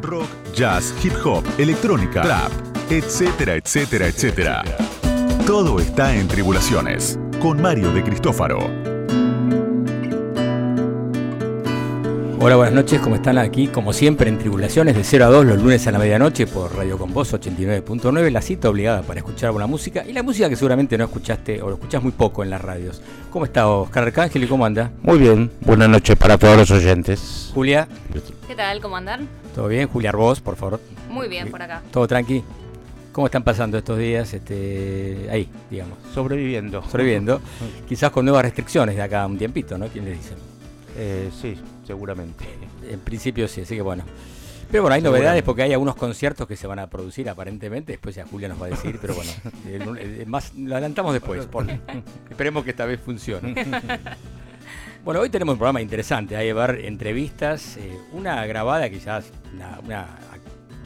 rock, jazz, hip hop, electrónica, trap, etcétera, etcétera, etcétera. Todo está en Tribulaciones, con Mario de Cristófaro. Hola, buenas noches, ¿cómo están aquí? Como siempre, en Tribulaciones de 0 a 2 los lunes a la medianoche por Radio Con Voz 89.9, la cita obligada para escuchar buena música y la música que seguramente no escuchaste o lo escuchás muy poco en las radios. ¿Cómo está Oscar Arcángel y cómo anda? Muy bien, buenas noches para todos los oyentes. Julia. ¿Qué tal? ¿Cómo andan? ¿Todo bien? Julia Arbós, por favor. Muy bien, por acá. ¿Todo tranqui? ¿Cómo están pasando estos días? Este, ahí, digamos. Sobreviviendo. Sobreviviendo. Quizás con nuevas restricciones de acá a un tiempito, ¿no? ¿Quién les dice? Eh, sí, seguramente. En principio sí, así que bueno. Pero bueno, hay novedades porque hay algunos conciertos que se van a producir aparentemente. Después ya Julia nos va a decir, pero bueno, más lo adelantamos después. esperemos que esta vez funcione. Bueno, hoy tenemos un programa interesante. Hay llevar entrevistas, eh, una grabada es una,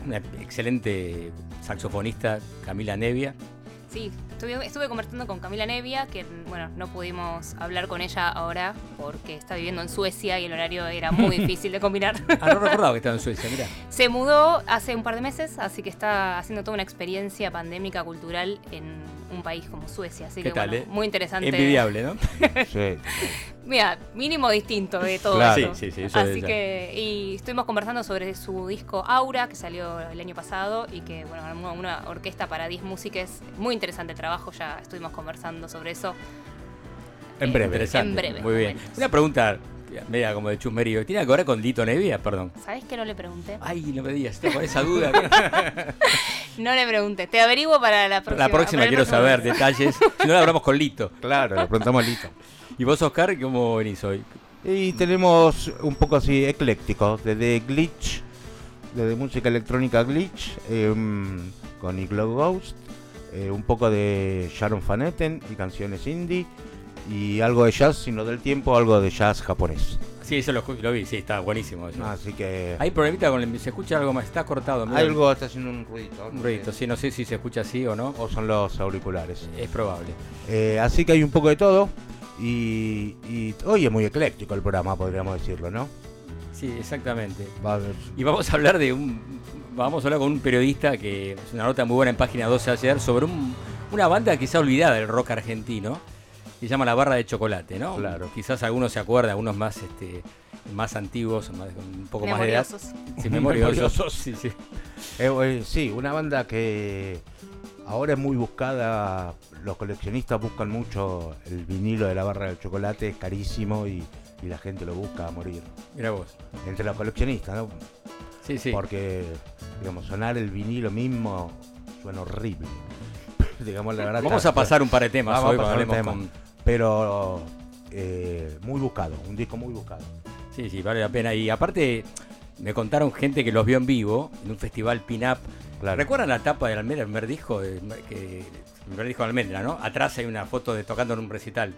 una excelente saxofonista, Camila Nevia. Sí, estuve, conversando con Camila Nevia, que bueno, no pudimos hablar con ella ahora porque está viviendo en Suecia y el horario era muy difícil de combinar. Ah, no recordaba que estaba en Suecia, mira. Se mudó hace un par de meses, así que está haciendo toda una experiencia pandémica cultural en un país como Suecia. Así que tal, eh? muy interesante. Envidiable, ¿no? sí. Mira, mínimo distinto de todo claro. Sí, sí, sí, Así que, y estuvimos conversando sobre su disco Aura, que salió el año pasado, y que, bueno, armó una orquesta para 10 músicas. Muy interesante el trabajo, ya estuvimos conversando sobre eso. En breve. En breve. Muy bien. Una pregunta media como de chusmerío. ¿Tiene que ver con Dito Nevia? Perdón. ¿Sabes que no le pregunté? Ay, no me digas, con esa duda. no le pregunté. Te averiguo para la próxima. La próxima quiero saber detalles. Si no, la hablamos con Lito. Claro, le preguntamos a Lito. ¿Y vos, Oscar, cómo venís hoy? Y tenemos un poco así ecléctico, desde glitch, desde música electrónica glitch, em, con Iglo Ghost, eh, un poco de Sharon Van Etten y canciones indie, y algo de jazz, sino del tiempo, algo de jazz japonés. Sí, eso lo, vi, sí, está buenísimo. Así que. Hay problemita con el. Se escucha algo más, está cortado. Algo está haciendo un ruido. Un ruido, sí, no sé si se escucha así o no. O son los auriculares. Es probable. Eh, así que hay un poco de todo. Y, hoy es muy ecléctico el programa, podríamos decirlo, ¿no? Sí, exactamente. y vamos a hablar de un. Vamos a hablar con un periodista que es una nota muy buena en página 12 ayer sobre una banda quizá olvidada del rock argentino que se llama La Barra de Chocolate, ¿no? Claro. Quizás algunos se acuerdan, algunos más este, más antiguos, un poco más de edad. Sí, memoriosos. sí, sí. Eh, eh, sí, una banda que ahora es muy buscada los coleccionistas buscan mucho el vinilo de la barra del chocolate, es carísimo y, la gente lo busca a morir. Mira vos. Entre los coleccionistas, ¿no? Sí, sí. Porque, digamos, sonar el vinilo mismo suena horrible. digamos, la verdad. Vamos a pasar un par de temas hoy, con... Pero eh, muy buscado, un disco muy buscado. Sí, sí, vale la pena. Y aparte, me contaron gente que los vio en vivo en un festival pin-up. ¿Recuerdan la tapa del Almendra, el primer disco? que me dijo Almendra, ¿no? Atrás hay una foto de tocando en un recital.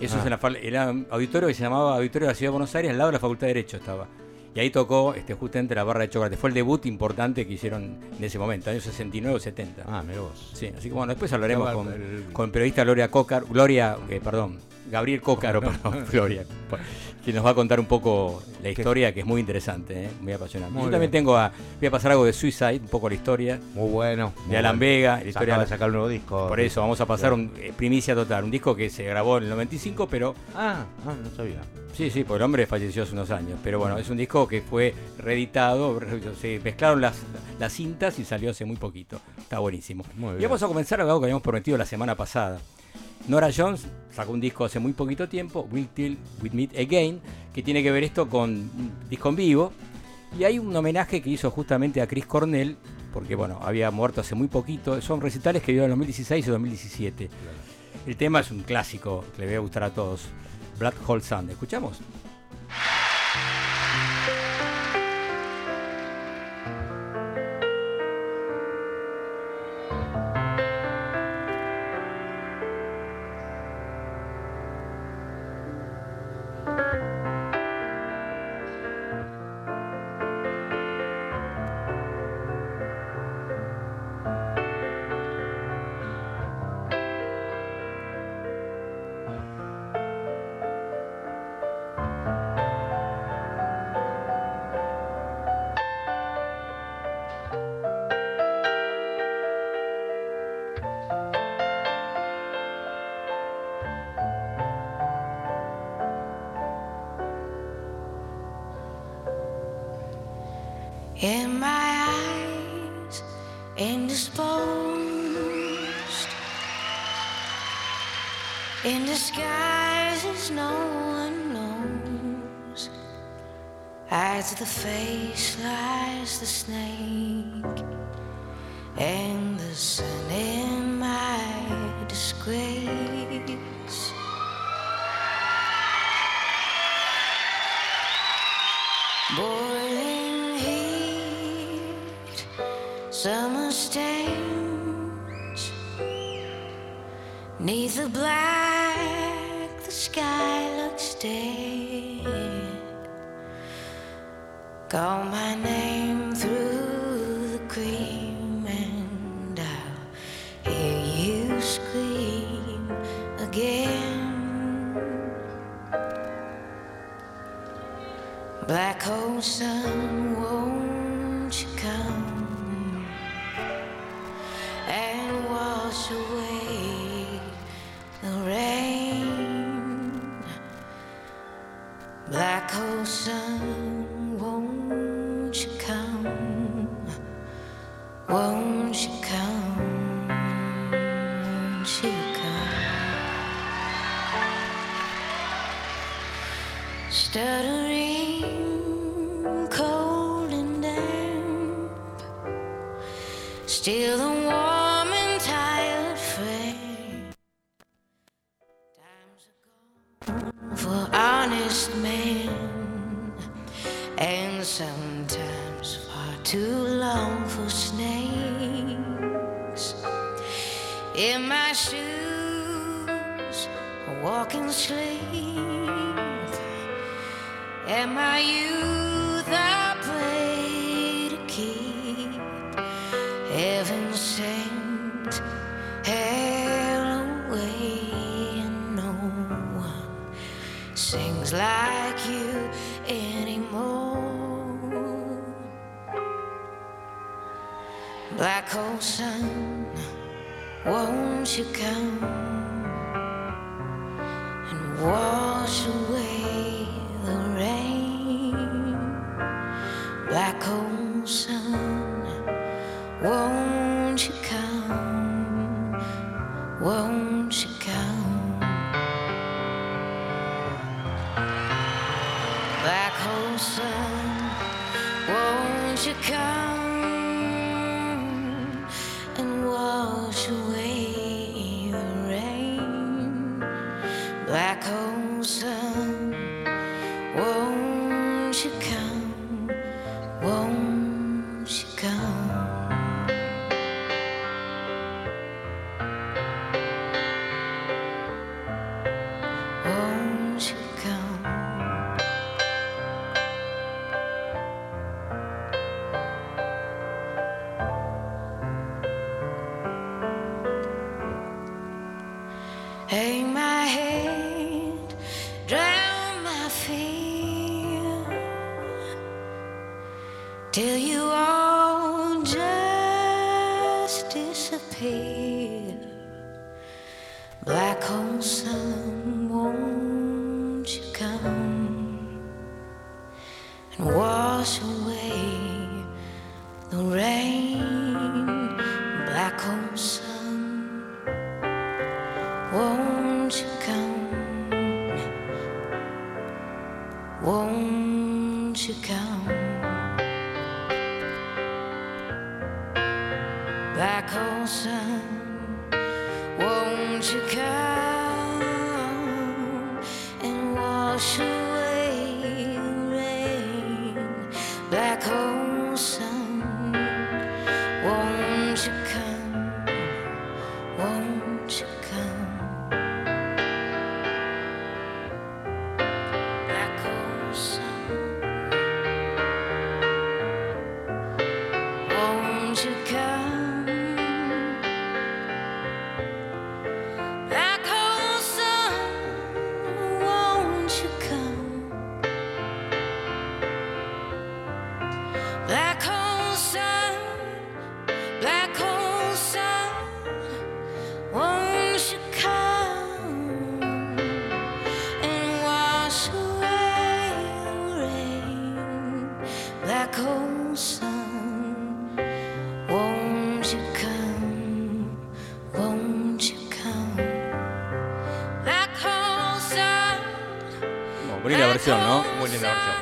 Eso es en la, era un auditorio que se llamaba Auditorio de la Ciudad de Buenos Aires, al lado de la Facultad de Derecho estaba. Y ahí tocó este, justamente la barra de chocolate. Fue el debut importante que hicieron en ese momento, años 69 o 70. Ah, mira vos. Sí, así que bueno, después hablaremos con, el... periodista Gloria Cocar, Gloria, eh, perdón, Gabriel Cócaro, perdón, Gloria que nos va a contar un poco la historia, que es muy interesante, ¿eh? muy apasionante. Yo también tengo a, voy a pasar algo de Suicide, un poco la historia. Muy bueno. De Alan Vega, la historia de sacar un nuevo disco. Por eso vamos a pasar un eh, primicia total, un disco que se grabó en el 95, pero ah, ah, no sabía. Sí, sí, porque el hombre falleció hace unos años, pero bueno, es un disco que fue reeditado, se mezclaron las, las cintas y salió hace muy poquito. Está buenísimo. y vamos a comenzar algo que habíamos prometido la semana pasada. Nora Jones sacó un disco hace muy poquito tiempo, Will Till We Meet Again, que tiene que ver esto con un disco en vivo. Y hay un homenaje que hizo justamente a Chris Cornell, porque bueno, había muerto hace muy poquito. Son recitales que dio en 2016 y 2017. El tema es un clásico que le va a gustar a todos. Black Hole Sun. ¿Escuchamos? the face lies the snake. Stuttering, cold and damp. Still the warm and tired frame. Times ago, for honest men, and sometimes far too long for snakes. In my shoes, walking sleep. Am I you? The play to keep? Heaven sent, hell away, and no one sings like you anymore. Black hole sun, won't you come and walk?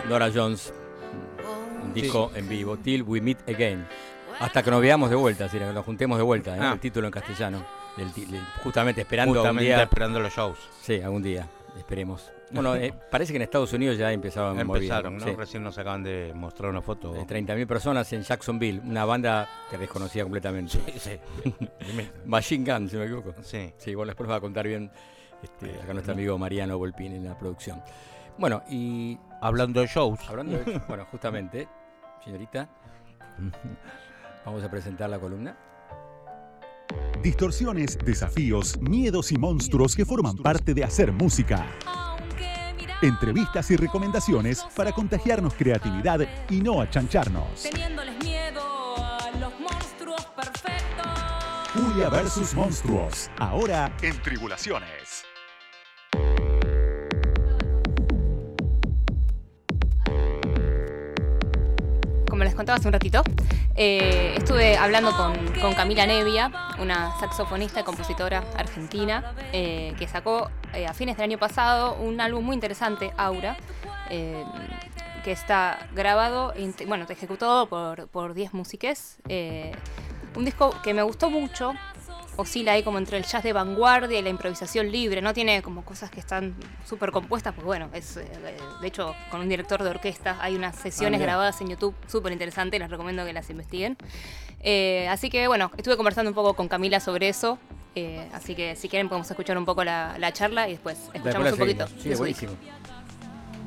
Nora Jones, un disco en vivo, Till We Meet Again. Hasta que nos veamos de vuelta, si nos juntemos de vuelta, ¿eh? Ah. el título en castellano. del ti- del- justamente esperando Justamente día. esperando los shows. Sí, algún día, esperemos. Bueno, eh, parece que en Estados Unidos ya empezaron a Empezaron, ¿no? Sí. Recién nos acaban de mostrar una foto. Eh, 30.000 personas en Jacksonville, una banda que desconocía completamente. Sí. Machine Gun, si no me equivoco. sí. Sí, igual después va a contar bien este, acá nuestro amigo Mariano Volpín en la producción. Bueno, y Hablando de shows. hablando de bueno, justamente, señorita, vamos a presentar la columna. Distorsiones, desafíos, miedos y monstruos que forman parte de hacer música. Entrevistas y recomendaciones para contagiarnos creatividad y no achancharnos. Teniéndoles miedo a los monstruos perfectos. Julia versus monstruos. Ahora en Tribulaciones. Contaba hace un ratito, eh, estuve hablando con, Camila Nevia, una saxofonista y compositora argentina, eh, que sacó eh, a fines del año pasado un álbum muy interesante, Aura, que está grabado, bueno, ejecutado por, por 10 músiques. eh, un disco que me gustó mucho, oscila ahí como entre el jazz de vanguardia y la improvisación libre, no tiene como cosas que están súper compuestas, porque bueno, es eh, de hecho con un director de orquesta hay unas sesiones Ah, grabadas en YouTube súper interesantes, les recomiendo que las investiguen. Eh, así que bueno, estuve conversando un poco con Camila sobre eso, eh, así que si quieren podemos escuchar un poco la, la charla y después escuchamos Después un poquito. Sí, de buenísimo.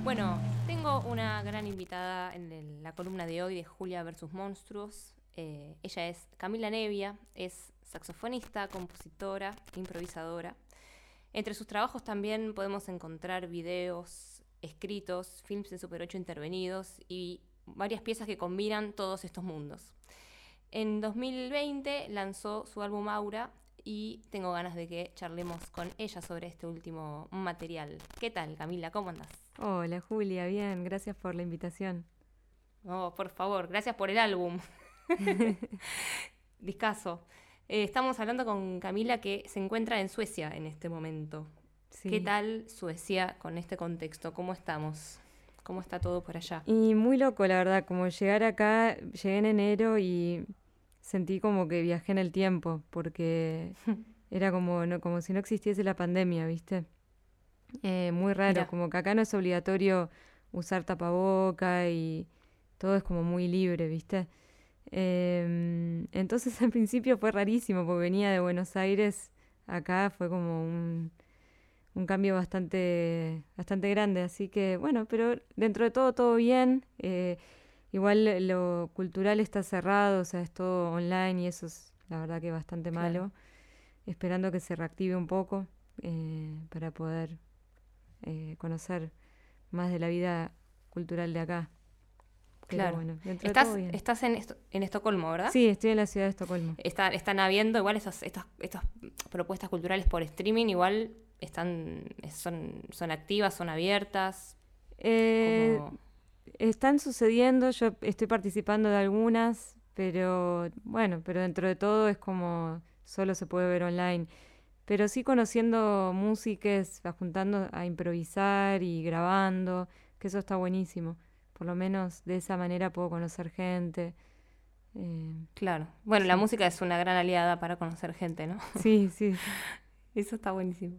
Bueno, tengo una gran invitada en la columna de hoy de Julia versus Monstruos. Eh, ella es Camila Nevia, es saxofonista, compositora, improvisadora. Entre sus trabajos también podemos encontrar videos, escritos, films de Super 8 intervenidos y varias piezas que combinan todos estos mundos. En 2020 lanzó su álbum Aura y tengo ganas de que charlemos con ella sobre este último material. ¿Qué tal, Camila? ¿Cómo andas? Hola Julia, bien, gracias por la invitación. Oh, por favor, gracias por el álbum. Discaso. Eh, estamos hablando con Camila que se encuentra en Suecia en este momento. Sí. ¿Qué tal Suecia con este contexto? ¿Cómo estamos? ¿Cómo está todo por allá? Y muy loco, la verdad, como llegar acá, llegué en enero y sentí como que viajé en el tiempo, porque era como, no, como si no existiese la pandemia, ¿viste? Eh, muy raro, como que acá no es obligatorio usar tapaboca y todo es como muy libre, ¿viste? Em, entonces al principio fue rarísimo, porque venía de Buenos Aires, acá fue como un, un cambio bastante, bastante grande, así que bueno, pero dentro de todo todo bien. eh, igual lo cultural está cerrado, o sea, es todo online y eso es la verdad que bastante Claro. malo. Esperando que se reactive un poco eh, para poder eh, conocer más de la vida cultural de acá. Pero Claro. bueno, Estás, todo bien. estás en, Esto- en Estocolmo, ¿verdad? Sí, estoy en la ciudad de Estocolmo. Está- están habiendo igual esas, estas, estas propuestas culturales por streaming, igual están, son, son activas, son abiertas. Eh, como- Están sucediendo, yo estoy participando de algunas, pero bueno, pero dentro de todo es como solo se puede ver online. Pero sí conociendo músicas, juntando a improvisar y grabando, que eso está buenísimo. Por lo menos de esa manera puedo conocer gente. Eh, Claro. Bueno, la Sí. música es una gran aliada para conocer gente, ¿no? sí, sí. Eso está buenísimo.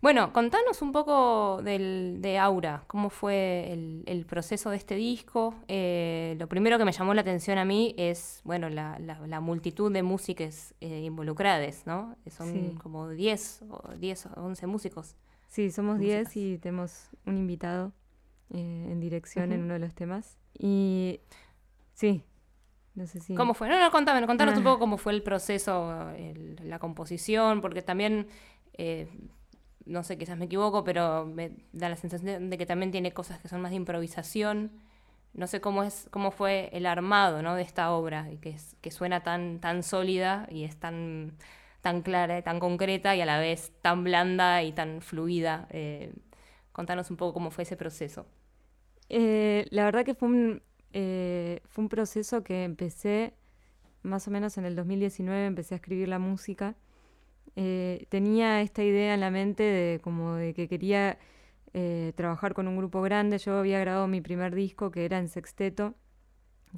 Bueno, contanos un poco del, de Aura, cómo fue el, el proceso de este disco. Eh, lo primero que me llamó la atención a mí es, bueno, la, la- la multitud de músicos eh, involucradas, ¿no? Son Sí. como 10 o 10 o 11 músicos. Sí, somos 10 músicas. y tenemos un invitado eh, en dirección en Ujú. uno de los temas. Y sí, no sé si... ¿Cómo fue? No, no, contame, contanos un Ah. poco cómo fue el proceso, el- la composición, porque también, eh, no sé, quizás me equivoco, pero me da la sensación de que también tiene cosas que son más de improvisación. No sé cómo es, cómo fue el armado, ¿no? de esta obra, que, es, que suena tan, tan sólida y es tan, tan clara, tan concreta y a la vez tan blanda y tan fluida. Eh, contanos un poco cómo fue ese proceso. Eh, la verdad que fue un, eh, fue un proceso que empecé más o menos en el 2019, empecé a escribir la música. Eh, tenía esta idea en la mente de como de que quería trabajar con un grupo grande. Yo había grabado mi primer disco que era en sexteto,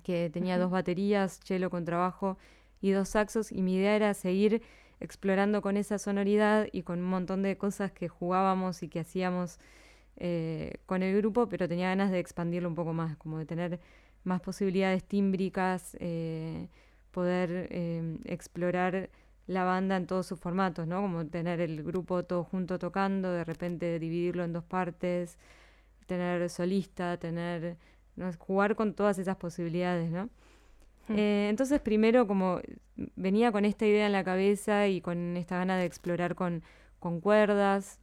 que tenía dos baterías, cello con trabajo y dos saxos, y mi idea era seguir explorando con esa sonoridad y con un montón de cosas que jugábamos y que hacíamos eh, con el grupo, pero tenía ganas de expandirlo un poco más, como de tener más posibilidades tímbricas, eh, poder eh, explorar la banda en todos sus formatos, ¿no? Como tener el grupo todo junto tocando, de repente dividirlo en dos partes, tener solista, tener jugar con todas esas posibilidades, ¿no? Hmm. Eh, entonces primero como venía con esta idea en la cabeza y con esta gana de explorar con, con cuerdas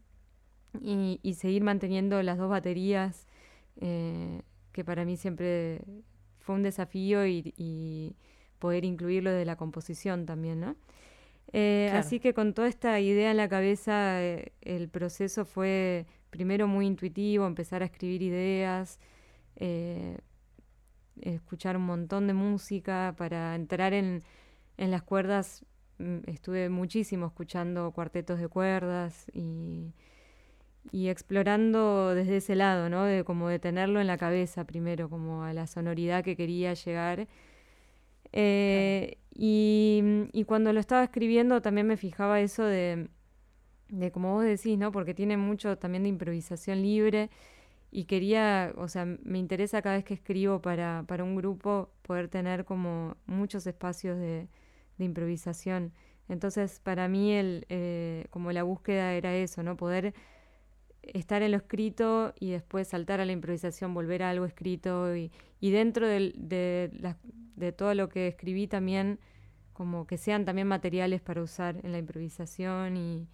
y, seguir manteniendo las dos baterías, eh, que para mí siempre fue un desafío y, poder incluirlo de la composición también, ¿no? Eh, así que con toda esta idea en la cabeza, el proceso fue primero muy intuitivo, empezar a escribir ideas, escuchar un montón de música, para entrar en, en las cuerdas. Mm, estuve muchísimo escuchando cuartetos de cuerdas y, y explorando desde ese lado, ¿no? De como de tenerlo en la cabeza primero, como a la sonoridad que quería llegar. Eh, y, cuando lo estaba escribiendo también me fijaba eso de, de, como vos decís, ¿no? Porque tiene mucho también de improvisación libre y quería, o sea, me interesa cada vez que escribo para, para un grupo poder tener como muchos espacios de, de improvisación. Entonces, para mí, el, eh, como la búsqueda era eso, ¿no? Poder estar en lo escrito y después saltar a la improvisación, volver a algo escrito y, y dentro de, de, de todo lo que escribí también, como que sean también materiales para usar en la improvisación y,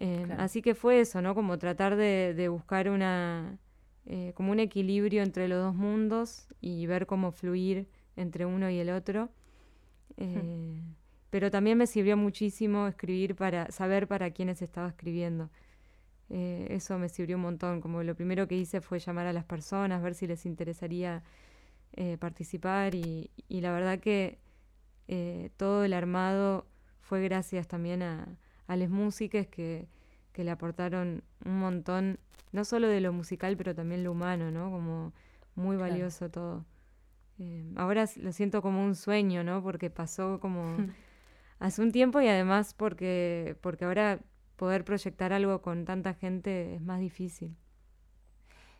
eh, así que fue eso, ¿no? Como tratar de, buscar una, eh, como un equilibrio entre los dos mundos y ver cómo fluir entre uno y el otro. Eh, pero también me sirvió muchísimo escribir para saber para quiénes estaba escribiendo. Eso me sirvió un montón. Como lo primero que hice fue llamar a las personas, ver si les interesaría participar y, y, la verdad que todo el armado fue gracias también a, a las músicas que, le aportaron un montón, no solo de lo musical, pero también lo humano, ¿no? Como muy valioso todo. Eh, ahora lo siento como un sueño, ¿no? Porque pasó como hace un tiempo y además porque, porque ahora poder proyectar algo con tanta gente es más difícil.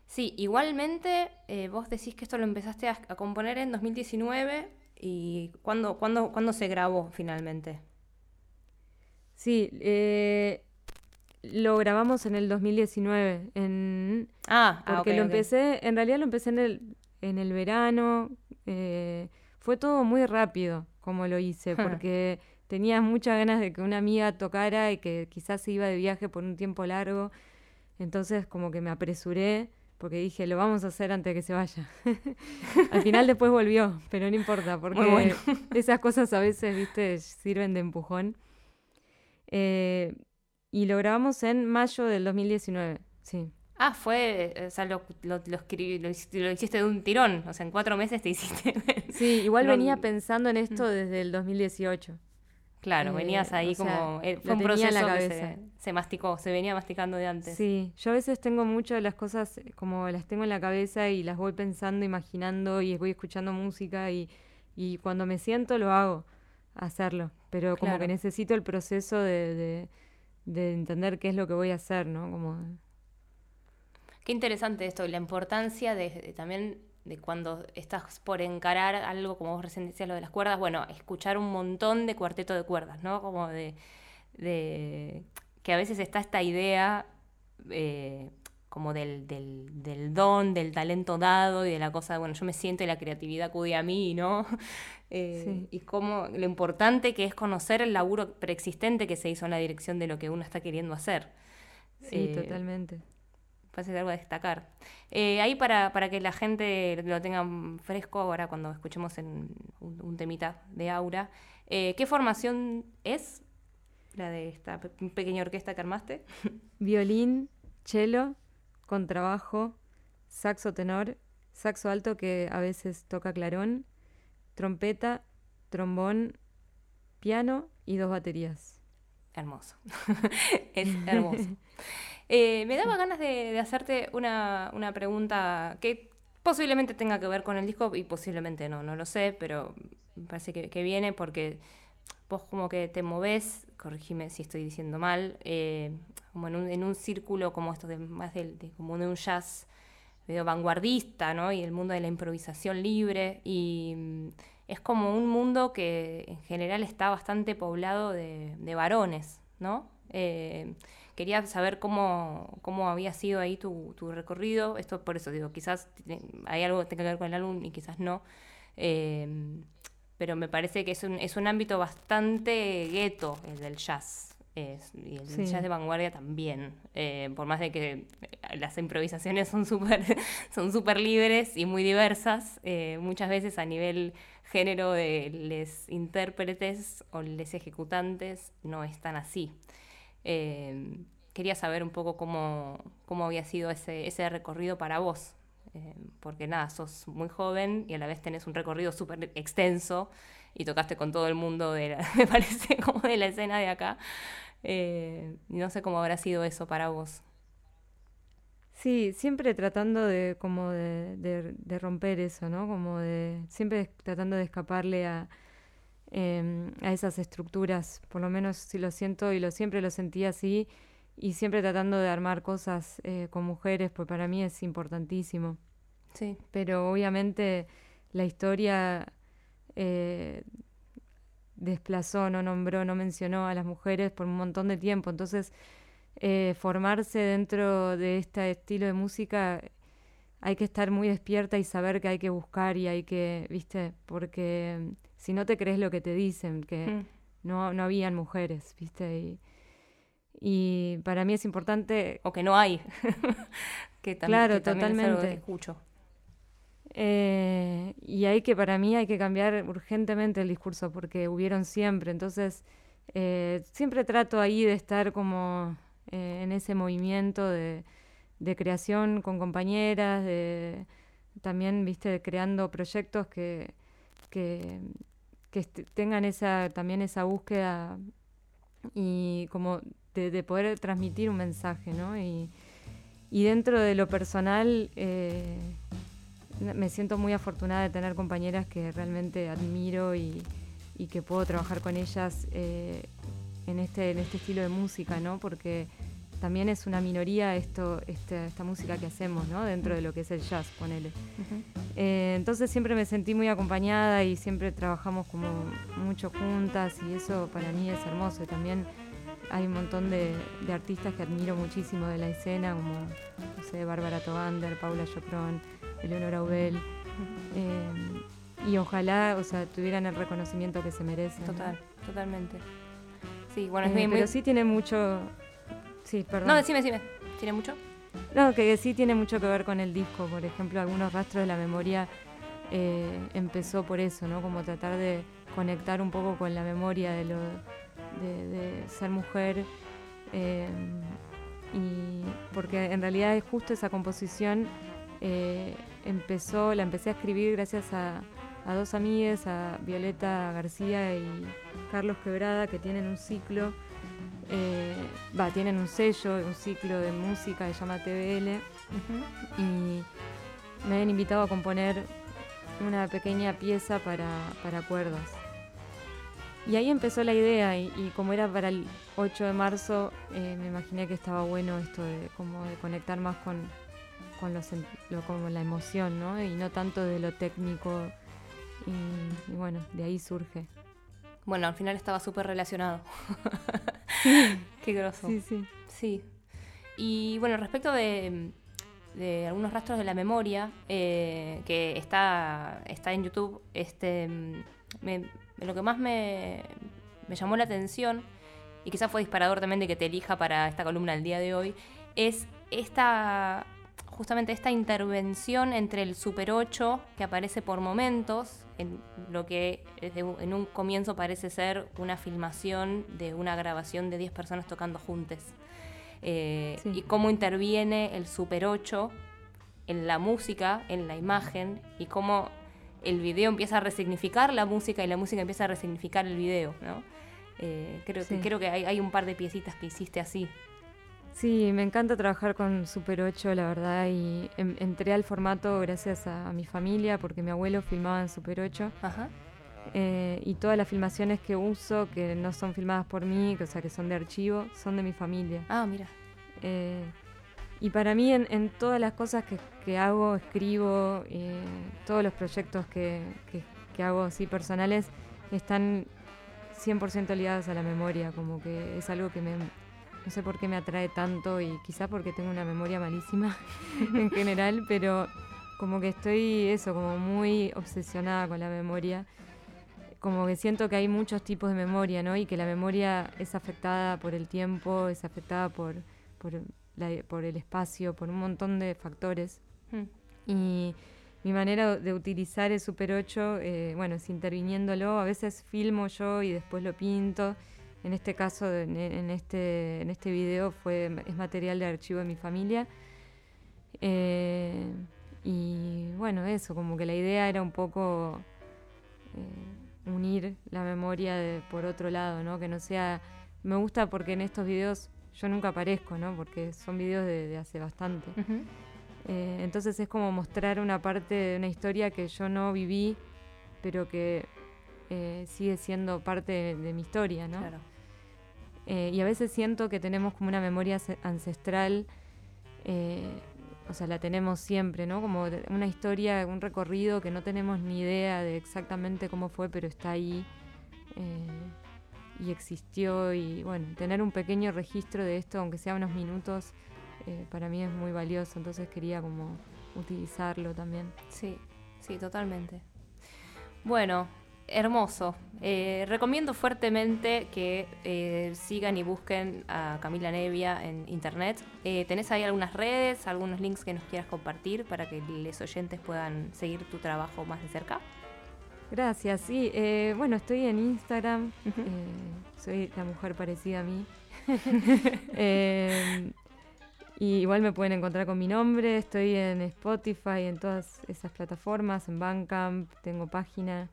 Sí, igualmente eh, vos decís que esto lo empezaste a, componer en 2019 y ¿cuándo, cuándo, ¿cuándo se grabó finalmente? Sí, eh, lo grabamos en el 2019. En, ah, ah, porque lo empecé, en realidad lo empecé en el, en el verano. Eh, fue todo muy rápido como lo hice, porque tenía muchas ganas de que una amiga tocara y que quizás se iba de viaje por un tiempo largo. Entonces como que me apresuré porque dije, lo vamos a hacer antes de que se vaya. Al final después volvió, pero no importa, porque esas cosas a veces, viste, sirven de empujón. Eh, y lo grabamos en mayo del 2019, sí. Ah, fue, o sea, lo, lo, lo, hiciste de un tirón, o sea, en cuatro meses te hiciste. sí, igual venía pensando en esto mm. desde el 2018. Claro, eh, venías ahí como. Eh, fue un proceso que se, se, masticó, se venía masticando de antes. Sí, yo a veces tengo mucho de las cosas como las tengo en la cabeza y las voy pensando, imaginando y voy escuchando música y, y cuando me siento lo hago hacerlo, pero como que necesito el proceso de, de, entender qué es lo que voy a hacer, ¿no? Como... Qué interesante esto, la importancia de, también de cuando estás por encarar algo, como vos recién decías, lo de las cuerdas, bueno, escuchar un montón de cuarteto de cuerdas, ¿no? Como de, de que a veces está esta idea eh, como del, del, del, don, del talento dado y de la cosa, bueno, yo me siento y la creatividad acude a mí, ¿no? Eh, y cómo lo importante que es conocer el laburo preexistente que se hizo en la dirección de lo que uno está queriendo hacer. Sí, eh, totalmente. Parece algo a destacar. Eh, ahí para, para, que la gente lo tenga fresco ahora cuando escuchemos en un, temita de Aura, ¿qué formación es la de esta pequeña orquesta que armaste? Violín, cello, contrabajo, saxo tenor, saxo alto que a veces toca clarón, trompeta, trombón, piano y dos baterías. hermoso. es hermoso. Eh, me daba ganas de, hacerte una, una, pregunta que posiblemente tenga que ver con el disco y posiblemente no, no lo sé, pero me parece que, viene porque vos como que te moves, corregime si estoy diciendo mal, eh, como en un, en un, círculo como esto de más de, como de un jazz medio vanguardista, ¿no? Y el mundo de la improvisación libre y mm, es como un mundo que en general está bastante poblado de, varones, ¿no? Eh, quería saber cómo, cómo había sido ahí tu, tu, recorrido. Esto por eso digo, quizás hay algo que tenga que ver con el álbum y quizás no. Eh, pero me parece que es un, es un ámbito bastante gueto el del jazz. y el jazz de vanguardia también. Eh, por más de que las improvisaciones son súper son super libres y muy diversas, muchas veces a nivel género de les intérpretes o les ejecutantes no es tan así. Eh, quería saber un poco cómo, cómo había sido ese, ese recorrido para vos, eh, porque nada, sos muy joven y a la vez tenés un recorrido súper extenso y tocaste con todo el mundo, de me parece, como de la escena de acá. Eh, no sé cómo habrá sido eso para vos. Sí, siempre tratando de como de, de, romper eso, ¿no? Como de siempre tratando de escaparle a, em, a esas estructuras, por lo menos si lo siento y lo siempre lo sentí así y siempre tratando de armar cosas eh, con mujeres, pues para mí es importantísimo. Sí. Pero obviamente la historia eh, desplazó, no nombró, no mencionó a las mujeres por un montón de tiempo, entonces eh, formarse dentro de este estilo de música hay que estar muy despierta y saber que hay que buscar y hay que, viste, porque si no te crees lo que te dicen, que mm. no, no habían mujeres, viste, y, para mí es importante... O que no hay, que también, claro, totalmente. escucho. Eh, y hay que, para mí, hay que cambiar urgentemente el discurso porque hubieron siempre. Entonces, eh, siempre trato ahí de estar como eh, en ese movimiento de, creación con compañeras, de también, viste, creando proyectos que, que, tengan esa, también esa búsqueda y como de, poder transmitir un mensaje, ¿no? Y, dentro de lo personal, eh, me siento muy afortunada de tener compañeras que realmente admiro y, que puedo trabajar con ellas eh, en, este, en este estilo de música, ¿no? Porque también es una minoría esto, este, esta música que hacemos, ¿no? Dentro de lo que es el jazz, ponele. Eh, entonces siempre me sentí muy acompañada y siempre trabajamos como mucho juntas y eso para mí es hermoso. Y también hay un montón de, artistas que admiro muchísimo de la escena, como, no sé, Bárbara Togander, Paula Chopron, Eleonora Ubel. Eh, y ojalá, o sea, tuvieran el reconocimiento que se merecen. Total, totalmente. Sí, bueno, es eh, Pero sí tiene mucho Sí, perdón. No, decime, decime. ¿Tiene mucho? No, que sí tiene mucho que ver con el disco. Por ejemplo, algunos rastros de la memoria eh, empezó por eso, ¿no? Como tratar de conectar un poco con la memoria de, lo, de, ser mujer. Eh, y porque en realidad es justo esa composición eh, empezó, la empecé a escribir gracias a, a dos amigas, a Violeta García y Carlos Quebrada, que tienen un ciclo eh, va, tienen un sello, un ciclo de música que se llama TBL y me han invitado a componer una pequeña pieza para, para cuerdas. Y ahí empezó la idea y, como era para el 8 de marzo, eh, me imaginé que estaba bueno esto de como de conectar más con, con, lo, la emoción, ¿no? Y no tanto de lo técnico. y bueno, de ahí surge. Bueno, al final estaba súper relacionado. Qué groso. Sí, sí. Sí. Y bueno, respecto de, algunos rastros de la memoria, eh, que está, está en YouTube, este, lo que más me, me llamó la atención, y quizás fue disparador también de que te elija para esta columna el día de hoy, es esta justamente esta intervención entre el Super 8 que aparece por momentos, en lo que en un comienzo parece ser una filmación de una grabación de 10 personas tocando juntas. Eh, y cómo interviene el Super 8 en la música, en la imagen, y cómo el video empieza a resignificar la música y la música empieza a resignificar el video. Eh, creo, que, creo que hay, un par de piecitas que hiciste así. Sí, me encanta trabajar con Super 8, la verdad, y entré al formato gracias a, mi familia, porque mi abuelo filmaba en Super 8. Ajá. Eh, y todas las filmaciones que uso, que no son filmadas por mí, o sea, que son de archivo, son de mi familia. Ah, mira. Eh, y para mí, en, todas las cosas que, hago, escribo, todos los proyectos que, que hago así personales, están 100% ligadas a la memoria, como que es algo que me, no sé por qué me atrae tanto y quizás porque tengo una memoria malísima en general, pero como que estoy eso, como muy obsesionada con la memoria. Como que siento que hay muchos tipos de memoria, ¿no? Y que la memoria es afectada por el tiempo, es afectada por, por, por el espacio, por un montón de factores. Hmm. Y mi manera de utilizar el Super 8, eh, bueno, es interviniéndolo. A veces filmo yo y después lo pinto. En este caso, en, este, en este video, fue, es material de archivo de mi familia. Eh, y bueno, eso, como que la idea era un poco eh, unir la memoria por otro lado, ¿no? Que no sea... Me gusta porque en estos videos yo nunca aparezco, ¿no? Porque son videos de, hace bastante. Eh, entonces es como mostrar una parte de una historia que yo no viví, pero que eh, sigue siendo parte de, mi historia, ¿no? Eh, y a veces siento que tenemos como una memoria ancestral, o sea, la tenemos siempre, ¿no? Como una historia, un recorrido que no tenemos ni idea de exactamente cómo fue, pero está ahí y existió. Y bueno, tener un pequeño registro de esto, aunque sea unos minutos, eh, para mí es muy valioso, entonces quería como utilizarlo también. Sí, sí, totalmente. Bueno, hermoso. Eh, recomiendo fuertemente que eh, sigan y busquen a Camila Nevia en internet. ¿Tenés ahí algunas redes, algunos links que nos quieras compartir para que los oyentes puedan seguir tu trabajo más de cerca? Gracias, sí. bueno, estoy en Instagram. soy la mujer parecida a mí. Y igual me pueden encontrar con mi nombre, estoy en Spotify, en todas esas plataformas, en Bandcamp, tengo página,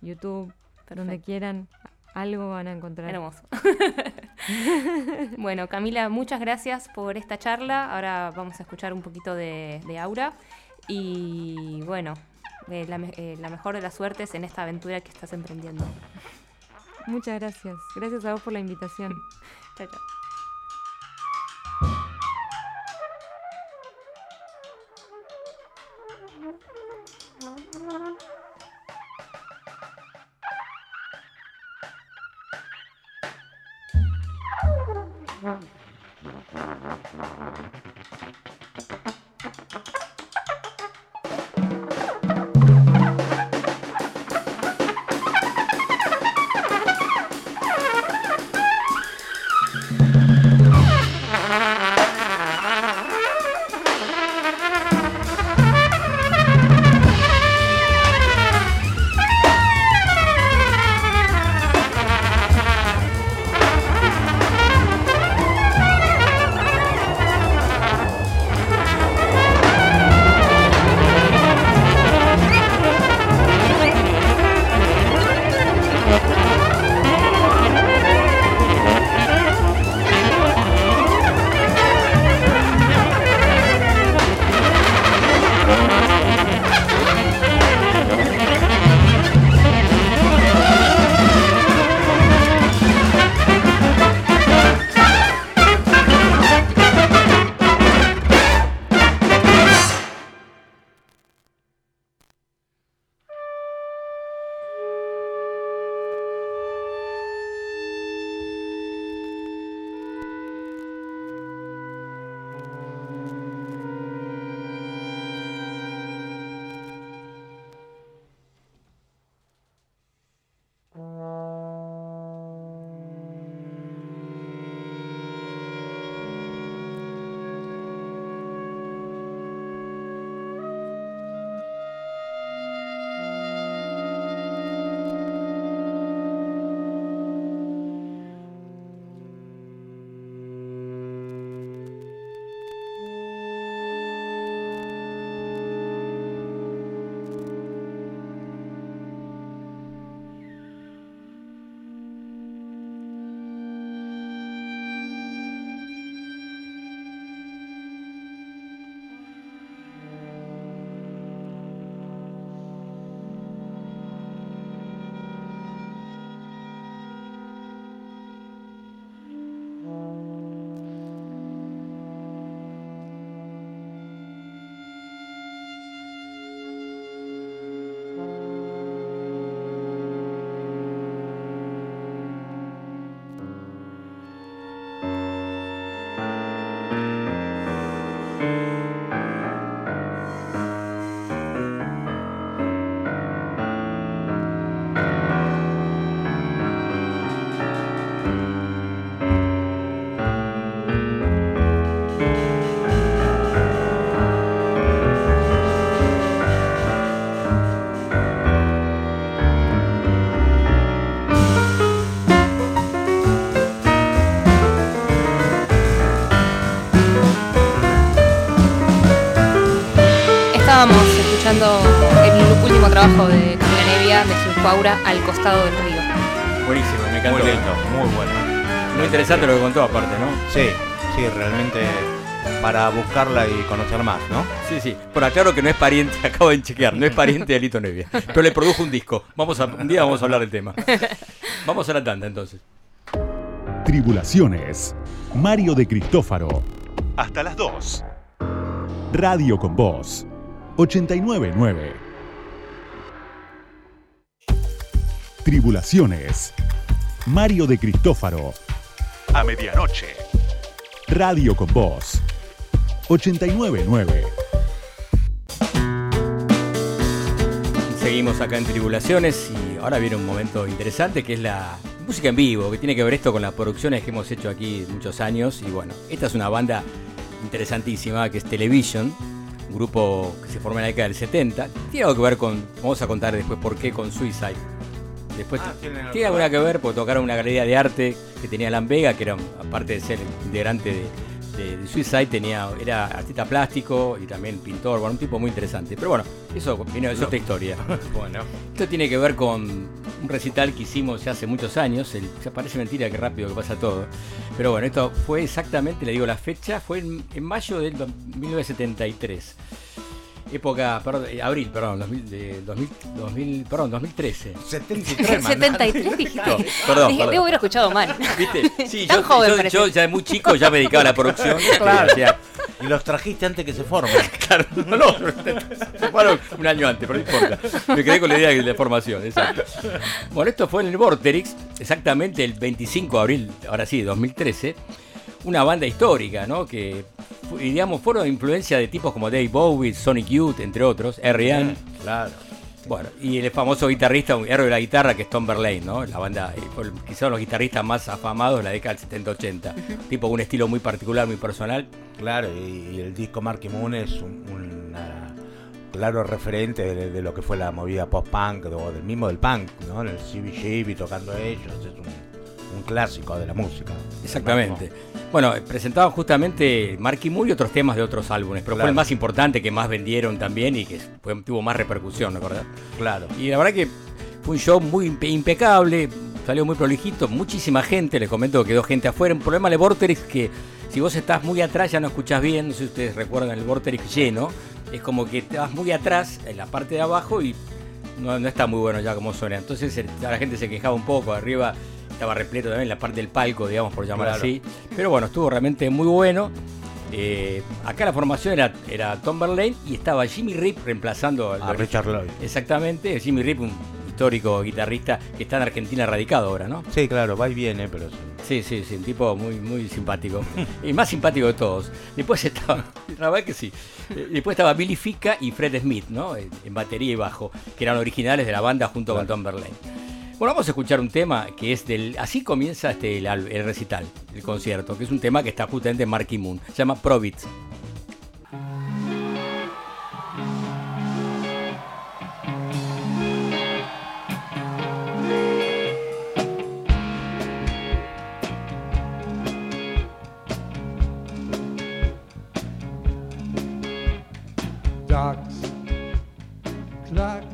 YouTube, donde quieran, algo van a encontrar. Hermoso. bueno, Camila, muchas gracias por esta charla. Ahora vamos a escuchar un poquito de, Aura. Y bueno, eh, la, eh, la mejor de las suertes en esta aventura que estás emprendiendo. Muchas gracias. Gracias a vos por la invitación. chao, chao. Trabajo de Camila Nevia, de su Aura, al costado del río. Buenísimo, me encantó. Muy lindo, muy bueno. Muy interesante lo que contó aparte, ¿no? Sí, sí, realmente para buscarla y conocer más, ¿no? Sí, sí. Por aclaro que no es pariente, acabo de chequear, no es pariente de Lito Nevia. Pero le produjo un disco. Vamos a, un día vamos a hablar del tema. Vamos a la tanda entonces. Tribulaciones. Mario de Cristófaro. Hasta las 2. Radio con Voz. 899. Tribulaciones. Mario de Cristófaro. A medianoche. Radio con Voz. 899. Seguimos acá en Tribulaciones y ahora viene un momento interesante que es la música en vivo, que tiene que ver esto con las producciones que hemos hecho aquí muchos años. Y bueno, esta es una banda interesantísima que es Television, un grupo que se formó en la década del 70. Tiene algo que ver con, vamos a contar después por qué con Suicide. Después Ah, tiene alguna que ver porque tocaron una galería de arte que tenía Alan Vega, que era, aparte de ser integrante de, de- de Suicide, tenía, era artista plástico y también pintor, bueno, un tipo muy interesante. Pero bueno, eso viene es otra historia. Bueno, Esto tiene que ver con un recital que hicimos ya hace muchos años. El, ya parece mentira que rápido que pasa todo. Pero bueno, esto fue exactamente, le digo la fecha, fue en, en mayo del do- 1973. Época, perdón, eh, abril, perdón, 2000, de 2000, 2000, perdón, 2013. 73, man. 73 dijiste. No, perdón, Dije, perdón. Debo haber escuchado mal. ¿Viste? Sí, Tan yo, joven yo- yo ya muy chico ya me dedicaba a la producción. Claro. o sea, Y los trajiste antes que se formen. Claro, no, no, se fueron un año antes, pero no importa. Me quedé con la idea de la formación, exacto. Bueno, esto fue en el Vorterix, exactamente el 25 de abril, ahora sí, 2013. Una banda histórica, ¿no? Que, digamos, fueron influencia de tipos como Dave Bowie, Sonic Youth, entre otros, R.E.M. Claro. Bueno, y el famoso guitarrista, un héroe de la guitarra, que es Tom Verlaine, ¿no? La banda, eh, fue el- quizá uno de los guitarristas más afamados de la década del 70-80. Tipo con un estilo muy particular, muy personal. Claro, y, y el disco Marky Moon es un, una- claro referente de, de lo que fue la movida post-punk o del mismo del punk, ¿no? En el CBGB tocando ellos, es un, un clásico de la música. Exactamente. Bueno, presentaban justamente Marky Moon y otros temas de otros álbumes, pero fue el más importante que más vendieron también y que fue- tuvo más repercusión, ¿no verdad? Claro. Y la verdad que fue un show muy impe- impecable, salió muy prolijito, muchísima gente, les comento que quedó gente afuera. Un problema de Vorterix que si vos estás muy atrás ya no escuchás bien, no sé si ustedes recuerdan el Vorterix lleno, es como que vas muy atrás en la parte de abajo y no, no está muy bueno ya como suena. Entonces la gente se quejaba un poco, arriba estaba repleto también la parte del palco, digamos, por llamar Claro. así. Pero bueno, estuvo realmente muy bueno. Eh, acá la formación era, era Tom Verlaine y estaba Jimmy Rip reemplazando A Richard Lloyd. Exactamente, Jimmy Rip, un histórico guitarrista que está en Argentina radicado ahora, ¿no? Sí, claro, va y viene, pero sí. Sí, sí, un tipo muy, muy simpático. y más simpático de todos. Después estaba, la verdad que sí. Eh, Después estaba Billy Fica y Fred Smith, ¿no? En batería y bajo, que eran originales de la banda junto con Tom Verlaine. Bueno, vamos a escuchar un tema que es del. Así comienza este, el, al- el recital, el concierto, que es un tema que está justamente en Marky Moon. Se llama clock,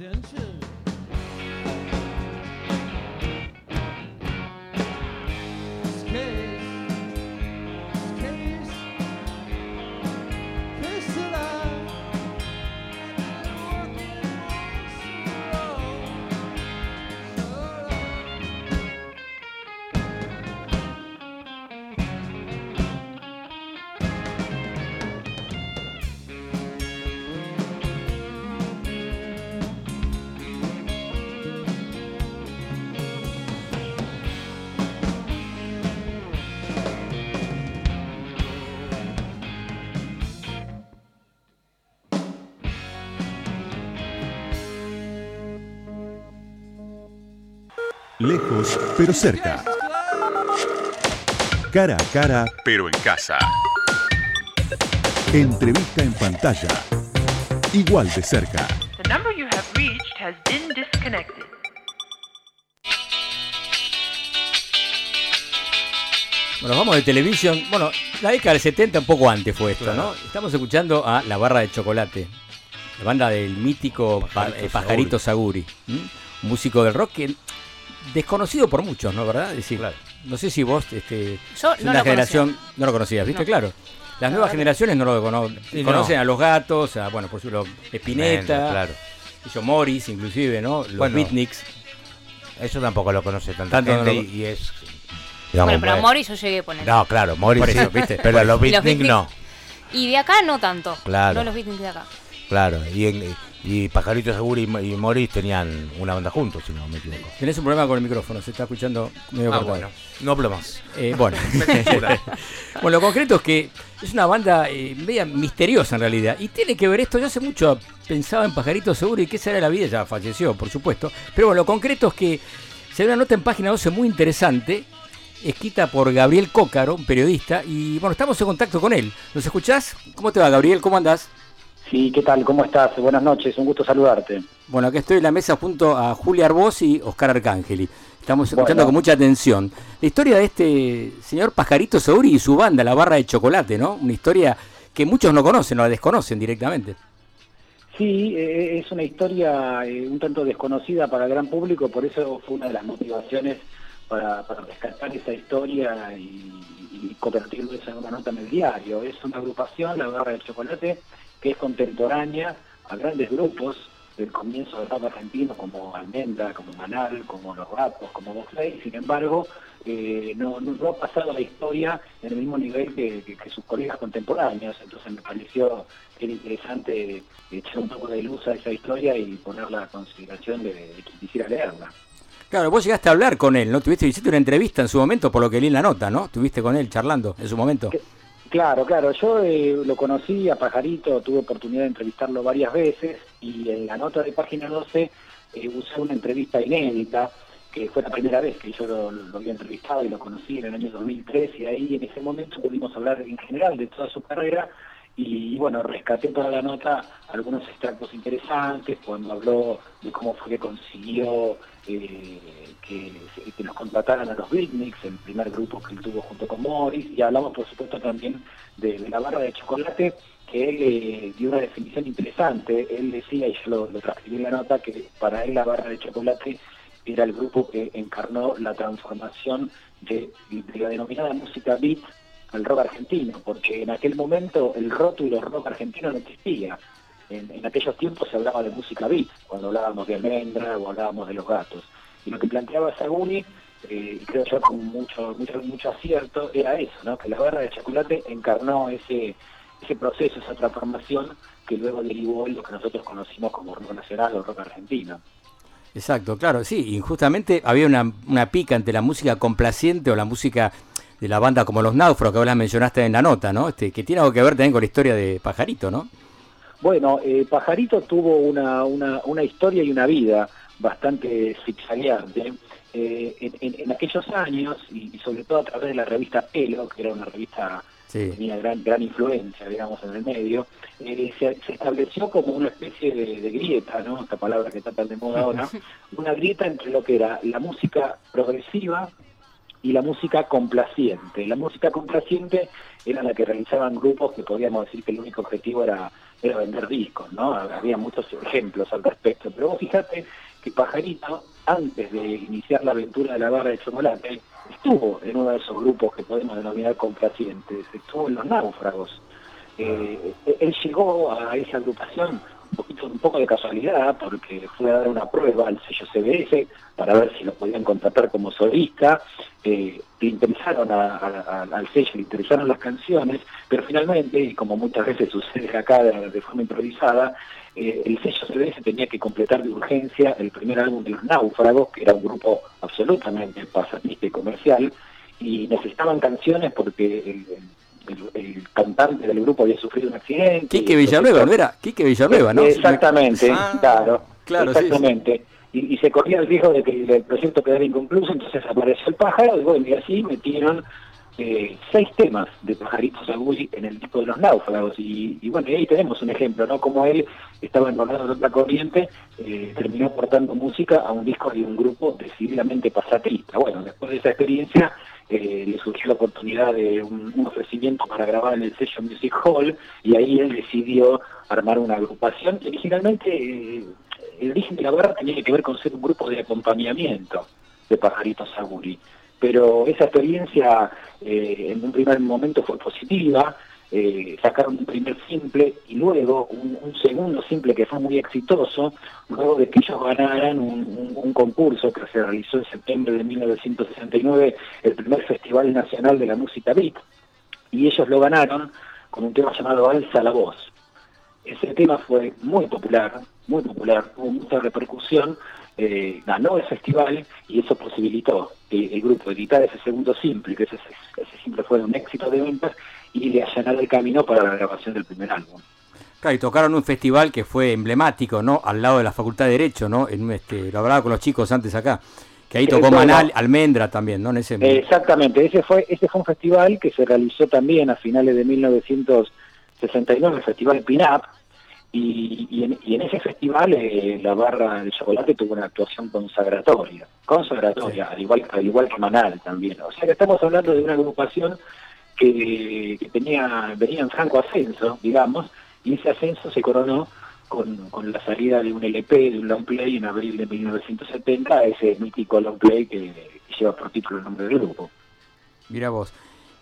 attention. Lejos, pero cerca. Cara a cara, pero en casa. Entrevista en pantalla. Igual de cerca. The number you have reached has been disconnected. Bueno, vamos de televisión. Bueno, la década del 70, un poco antes fue esto, ¿no? Estamos escuchando a La Barra de Chocolate, la banda del mítico Pajarito eh, Pajarito Saguri, ¿m? un músico del rock que desconocido por muchos, ¿no? ¿Verdad? Es decir, no sé si vos, este, Yo no una lo generación, conocía. no lo conocías, ¿viste? No. Claro. Las nuevas generaciones no lo cono- Sí, conocen no. a los gatos, a, bueno, por ejemplo, Spinetta, Tremendo, claro. hizo Morris, inclusive, ¿no? Los Bueno, beatniks. Eso tampoco lo conoce tanta Tanto no lo- y, es. bueno, pero a bueno. Mori yo llegué a poner. No, claro, Morris sí, ¿viste? Pero los beatnik beatniks- no. Y de acá no tanto. Claro. No los beatniks de acá. Claro, y, en- y Pajarito Seguro y, y Morris tenían una banda juntos, si no me equivoco. Tenés un problema con el micrófono, se está escuchando medio Ah, bueno, no hablo más. Eh, bueno. Bueno, lo concreto es que es una banda eh, media misteriosa en realidad. Y tiene que ver esto, yo hace mucho pensaba en Pajarito Seguro y qué será la vida, ya falleció, por supuesto. Pero bueno, lo concreto es que se ve una nota en página 12 muy interesante, escrita por Gabriel Cócaro, un periodista, y bueno, estamos en contacto con él. ¿Nos escuchás? ¿Cómo te va, Gabriel? ¿Cómo andás? Sí, ¿qué tal? ¿Cómo estás? Buenas noches, un gusto saludarte. Bueno, aquí estoy en la mesa junto a Julia Arbós y Oscar Arcángeli. Estamos escuchando Bueno. con mucha atención. La historia de este señor Pajarito Sauri y su banda, la barra de chocolate, ¿no? Una historia que muchos no conocen o la desconocen directamente. Sí, eh, es una historia eh, un tanto desconocida para el gran público, por eso fue una de las motivaciones para, para rescatar esa historia y, y convertirlo en una nota en el diario. Es una agrupación, la Barra del Chocolate, que es contemporánea a grandes grupos del comienzo del rap argentino como Almendra, como Manal, como Los Gatos, como Bosley, sin embargo, eh, no, no, no ha pasado la historia en el mismo nivel que, que- que sus colegas contemporáneos, entonces me pareció que era interesante echar un poco de luz a esa historia y ponerla a consideración de, de quien quisiera leerla. Claro, vos llegaste a hablar con él, ¿no? Tuviste, hiciste una entrevista en su momento, por lo que leí en la nota, ¿no? Tuviste con él charlando en su momento. Claro, claro, yo eh, lo conocí a Pajarito, tuve oportunidad de entrevistarlo varias veces y en la nota de página 12 eh, usé una entrevista inédita, que fue la primera vez que yo lo, había entrevistado y lo conocí en el año 2003 y ahí en ese momento pudimos hablar en general de toda su carrera y bueno, rescaté para la nota algunos extractos interesantes cuando habló de cómo fue que consiguió eh, que, que nos contrataran a los Beatniks, el primer grupo que él tuvo junto con Morris, y hablamos por supuesto también de, la barra de chocolate, que él eh, dio una definición interesante, él decía, y yo lo, lo transcribí en la nota, que para él la barra de chocolate era el grupo que encarnó la transformación de, la denominada música beat al rock argentino, porque en aquel momento el rótulo rock argentino no existía. En, en aquellos tiempos se hablaba de música beat, cuando hablábamos de Almendra o hablábamos de los gatos. Y lo que planteaba Saguni, eh, y creo yo con mucho, mucho, mucho acierto, era eso, ¿no? que la barra de chocolate encarnó ese, ese proceso, esa transformación que luego derivó en lo que nosotros conocimos como rock nacional o rock argentino. Exacto, claro, sí, y justamente había una, una pica entre la música complaciente o la música de la banda como Los Náufragos, que la mencionaste en la nota, ¿no? Este, que tiene algo que ver también con la historia de Pajarito, ¿no? Bueno, eh, Pajarito tuvo una, una, una historia y una vida bastante zigzagueante. Eh, en, en- en aquellos años, y, y sobre todo a través de la revista Pelo, que era una revista que tenía gran, gran influencia, digamos, en el medio, eh, se, se estableció como una especie de, de grieta, ¿no? Esta palabra que está tan de moda ahora, una grieta entre lo que era la música progresiva y la música complaciente. La música complaciente era la que realizaban grupos que podíamos decir que el único objetivo era, era vender discos, ¿no? Había muchos ejemplos al respecto, pero vos fíjate que Pajarito, antes de iniciar la aventura de la barra de chocolate, estuvo en uno de esos grupos que podemos denominar complacientes, estuvo en Los Náufragos. Eh, él llegó a esa agrupación un poquito un poco de casualidad porque fue a dar una prueba al sello CBS para ver si lo podían contratar como solista eh, le interesaron al sello le interesaron las canciones pero finalmente y como muchas veces sucede acá de forma improvisada eh, el sello CBS tenía que completar de urgencia el primer álbum de los náufragos que era un grupo absolutamente pasatista y comercial y necesitaban canciones porque el, el- el- el cantante del grupo había sufrido un accidente. Quique Villanueva, ¿no era? Quique Villanueva, ¿no? Exactamente, Ah, claro. claro, sí, sí. exactamente. Y, y se corría el riesgo de que el proyecto quedara inconcluso, entonces apareció el pájaro y bueno, y así metieron eh, seis temas de Pajarito Saguri en el disco de los náufragos. Y, y bueno, ahí tenemos un ejemplo, ¿no? Como él estaba enrolado en otra corriente, eh, terminó aportando música a un disco de un grupo decididamente pasatista. Bueno, después de esa experiencia eh, le surgió la oportunidad de un, ofrecimiento para grabar en el sello Music Hall y ahí él decidió armar una agrupación originalmente el origen de la barra tenía que ver con ser un grupo de acompañamiento de Pajarito Saguri. Pero esa experiencia eh, en un primer momento fue positiva, eh, sacaron un primer simple y luego un, un segundo simple que fue muy exitoso, luego de que ellos ganaran un concurso que se realizó en septiembre de 1969, el primer Festival Nacional de la Música Beat, y ellos lo ganaron con un tema llamado Alza la Voz. Ese tema fue muy popular, muy popular, tuvo mucha repercusión, eh, ganó el festival y eso posibilitó que el grupo editara ese segundo simple, que ese, ese simple fue un éxito de ventas y le allanara el camino para la grabación del primer álbum. Claro, y tocaron un festival que fue emblemático, ¿no? Al lado de la Facultad de Derecho, ¿no? En este, lo hablaba con los chicos antes acá. Que ahí Eh, tocó. Manal, Almendra también, ¿no? En ese Eh, Exactamente, ese fue, ese fue un festival que se realizó también a finales de 1969, el Festival Pin-Up, Y, y en, y en ese festival eh, la barra de chocolate tuvo una actuación consagratoria, consagratoria, al igual al igual que Manal también. O sea que estamos hablando de una agrupación que, que tenía venía en franco ascenso, digamos, y ese ascenso se coronó con, con la salida de un LP, de un long play en abril de 1970, ese mítico long play que, que lleva por título el nombre del grupo. Mira vos.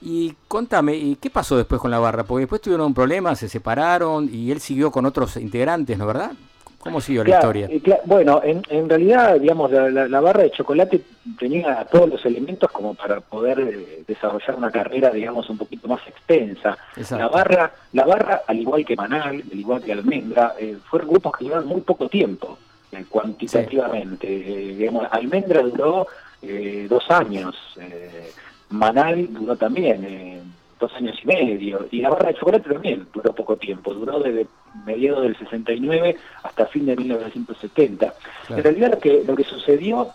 Y contame, ¿y qué pasó después con la barra? Porque después tuvieron un problema, se separaron y él siguió con otros integrantes, ¿no verdad? ¿Cómo siguió la historia? bueno, en, en realidad, digamos, la, la- la barra de chocolate tenía todos los elementos como para poder eh, desarrollar una carrera, digamos, un poquito más extensa. Exacto. La barra, la barra, al igual que Manal, al igual que Almendra, eh, fueron grupos que duraron muy poco tiempo, eh, cuantitativamente. Eh, digamos, Almendra duró eh, dos años, eh, Manal duró también eh, dos años y medio, y la barra de chocolate también duró poco tiempo, duró desde mediados del 69 hasta fin de 1970. Claro. En realidad lo que, lo que sucedió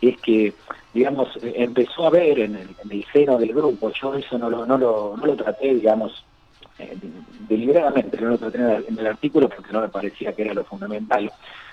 es que, digamos, eh, empezó a ver en el, en el seno del grupo, yo eso no lo, no lo, no lo traté, digamos, eh, deliberadamente, no lo traté en el, artículo porque no me parecía que era lo fundamental.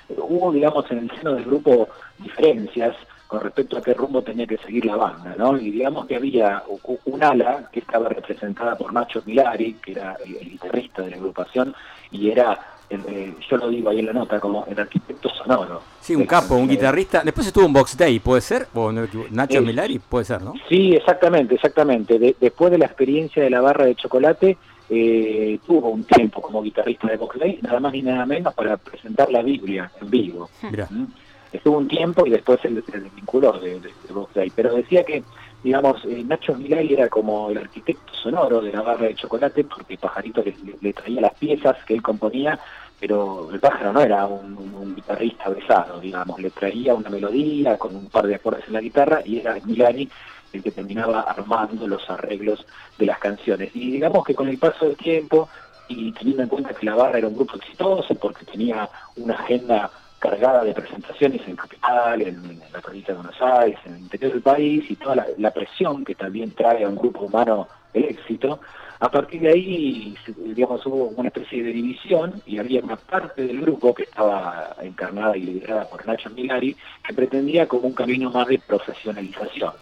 Hubo, digamos, en el seno del grupo diferencias con respecto a qué rumbo tenía que seguir la banda, ¿no? Y digamos que había un ala que estaba representada por Nacho Milari, que era el, el guitarrista de la agrupación, y era, el, eh, yo lo digo ahí en la nota, como el arquitecto sonoro. Sí, un capo, un cancionero. guitarrista. Después estuvo un Box Day, ¿puede ser? ¿O? Nacho Eh, Milari, puede ser, ¿no? Sí, exactamente, exactamente. De- después de la experiencia de la barra de chocolate, eh, tuvo un tiempo como guitarrista de Box Day, nada más ni nada menos para presentar la Biblia en vivo. ¿Mm? Estuvo un tiempo y después se, desvinculó de, de, de Day. Pero decía que, digamos, eh, Nacho Milay era como el arquitecto sonoro de la barra de chocolate porque Pajarito le, traía las piezas que él componía, pero el pájaro no era un, un- un guitarrista besado, digamos, le traía una melodía con un par de acordes en la guitarra y era Milani el que terminaba armando los arreglos de las canciones. Y digamos que con el paso del tiempo y teniendo en cuenta que la barra era un grupo exitoso porque tenía una agenda cargada de presentaciones en Capital, en, la provincia de Buenos Aires, en el interior del país y toda la, presión que también trae a un grupo humano el éxito, a partir de ahí, digamos, hubo una especie de división y había una parte del grupo que estaba encarnada y liderada por Nacho Milari que pretendía como un camino más de profesionalización.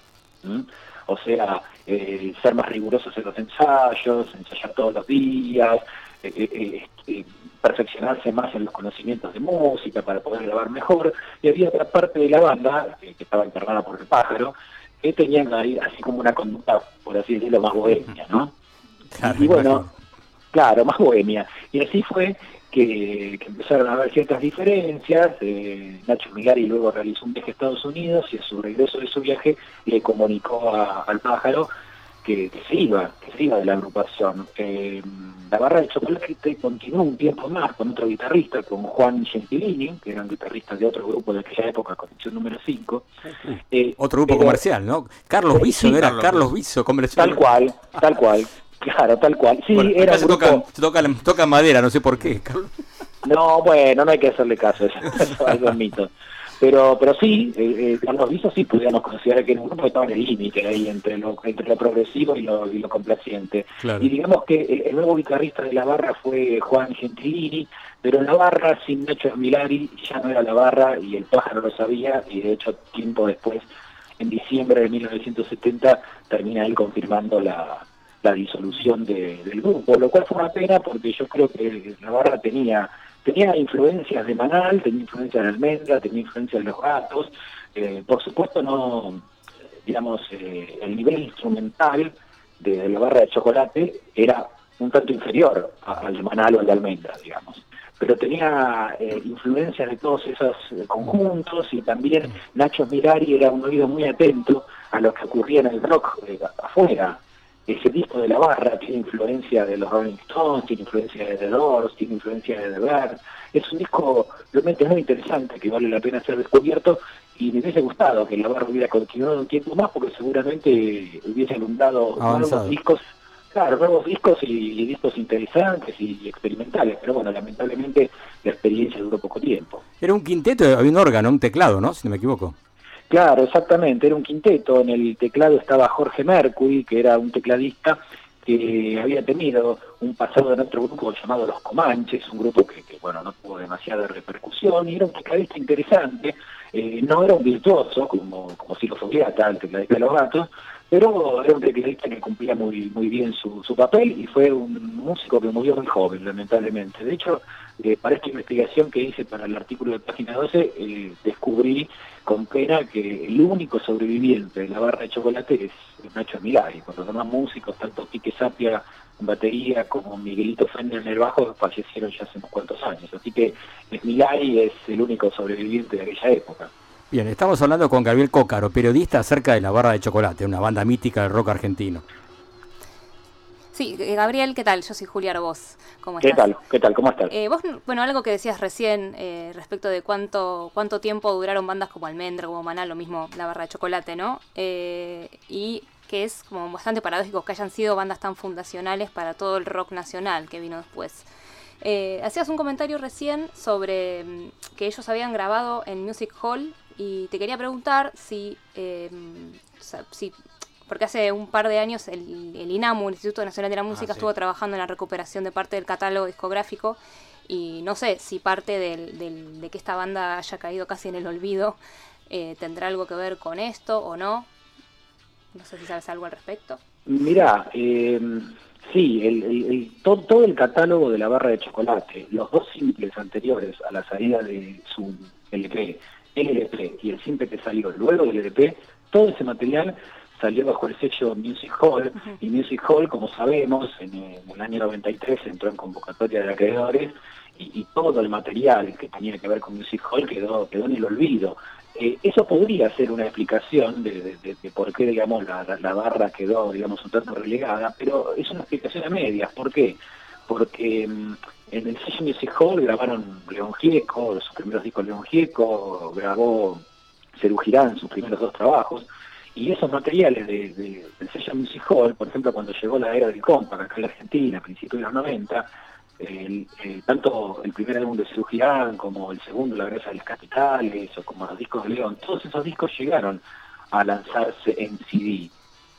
O sea, eh, ser más rigurosos en los ensayos, ensayar todos los días, eh, eh, eh, perfeccionarse más en los conocimientos de música para poder grabar mejor. Y había otra parte de la banda, que estaba encarnada por el pájaro, que tenían ahí así como una conducta, por así decirlo, más bohemia, ¿no? Claro, y bueno, imagino. claro, más bohemia. Y así fue que, que empezaron a haber ciertas diferencias. eh, Nacho Milari luego realizó un viaje a Estados Unidos y a su regreso de su viaje le comunicó a- al pájaro que, que se iba, que se iba de la agrupación. Eh, la barra de chocolate continuó un tiempo más con otro guitarrista, con Juan Gentilini, que era un guitarrista de otro grupo de aquella época, Conexión número 5. Eh, Otro grupo pero- comercial, ¿no? Carlos Viso, sí, ¿no era? Carlos Viso, comercial. Tal cual, tal cual. Claro, tal cual. Sí, Bueno, era un se, grupo... tocan, se tocan, tocan madera, no sé por qué. Carlos. No, bueno, no hay que hacerle caso, eso, es algo mito. Pero, pero sí, eh, eh, Carlos Viso sí podríamos considerar que era un grupo que estaba en el límite ahí entre lo, entre lo progresivo y lo, y lo complaciente. Claro. Y digamos que el, el nuevo guitarrista de la barra fue Juan Gentilini, pero la barra sin Nacho Milari ya no era la barra y el pájaro lo sabía y de hecho tiempo después, en diciembre de 1970, termina él confirmando la, la disolución de- del grupo, lo cual fue una pena porque yo creo que la barra tenía tenía influencias de Manal, tenía influencias de Almendra, tenía influencias de los gatos, eh, por supuesto no, digamos, eh, el nivel instrumental de, la barra de chocolate era un tanto inferior al de Manal o al de Almendra, digamos. Pero tenía eh, influencias de todos esos conjuntos y también Nacho Mirari era un oído muy atento a lo que ocurría en el rock afuera. Ese disco de la barra tiene influencia de los Rolling Stones, tiene influencia de The Doors, tiene influencia de The Verve. Es un disco realmente muy interesante que vale la pena ser descubierto y me hubiese gustado que la barra hubiera continuado un tiempo más porque seguramente hubiese alumbrado nuevos discos, claro, nuevos discos y, y discos interesantes y experimentales, pero bueno, lamentablemente la experiencia duró poco tiempo. Era un quinteto, había un órgano, un teclado, ¿no? Si no me equivoco. Claro, exactamente, era un quinteto, en el teclado estaba Jorge Mercury, que era un tecladista que había tenido un pasado en otro grupo llamado Los Comanches, un grupo que, bueno, no tuvo demasiada repercusión y era un tecladista interesante, eh, no era un virtuoso como, como Ciro Fogliata, el tecladista de los gatos, pero era un tecladista que cumplía muy muy bien su papel y fue un músico que murió muy joven, lamentablemente. De hecho, eh, para esta investigación que hice para el artículo de Página 12, eh, descubrí con pena que el único sobreviviente de la barra de chocolate es Nacho Milari. Cuando los demás músicos, tanto Quique Sapia en batería como Miguelito Fender en el bajo, fallecieron ya hace unos cuantos años. Así que Milari es el único sobreviviente de aquella época. Bien, estamos hablando con Gabriel Cócaro, periodista acerca de la barra de chocolate, una banda mítica del rock argentino. Sí, eh, Gabriel, ¿qué tal? Yo soy Julia Arbós. ¿Cómo ¿Qué estás? tal? ¿Qué tal? ¿Cómo estás? Eh, vos, bueno, algo que decías recién eh, respecto de cuánto cuánto tiempo duraron bandas como Almendra, como Maná, lo mismo la barra de chocolate, ¿no? Eh, y que es como bastante paradójico que hayan sido bandas tan fundacionales para todo el rock nacional que vino después. Hacías un comentario recién sobre mm, que ellos habían grabado en Music Hall y te quería preguntar si, sea, si porque hace un par de años el, el INAMU, el Instituto Nacional de la Música, sí. estuvo trabajando en la recuperación de parte del catálogo discográfico y no sé si parte del, del- de que esta banda haya caído casi en el olvido eh, tendrá algo que ver con esto o no. No sé si sabes algo al respecto. Mira, eh, sí, el, el- el- todo, todo el catálogo de la barra de chocolate, los dos simples anteriores a la salida de su LP, el LP y el simple que salió luego del LP, todo ese material salió bajo el sello Music Hall, y Music Hall, como sabemos, en, eh, el año 93 entró en convocatoria de acreedores, y, y todo el material que tenía que ver con Music Hall quedó, quedó en el olvido. Eh, eso podría ser una explicación de, de- de- de por qué, digamos, la, la- la barra quedó, digamos, un tanto relegada, pero es una explicación a medias. ¿Por qué? Porque mm, en el sello Music Hall grabaron León Gieco, sus primeros discos León Gieco, grabó Cerú Girán, sus primeros dos trabajos, y esos materiales de, de- del sello Music Hall, por ejemplo, cuando llegó la era del compact acá en la Argentina, a principios de los 90, el- el- tanto el primer álbum de Cerú Girán como el segundo, La Grasa de las Capitales, o como los discos de León, todos esos discos llegaron a lanzarse en CD.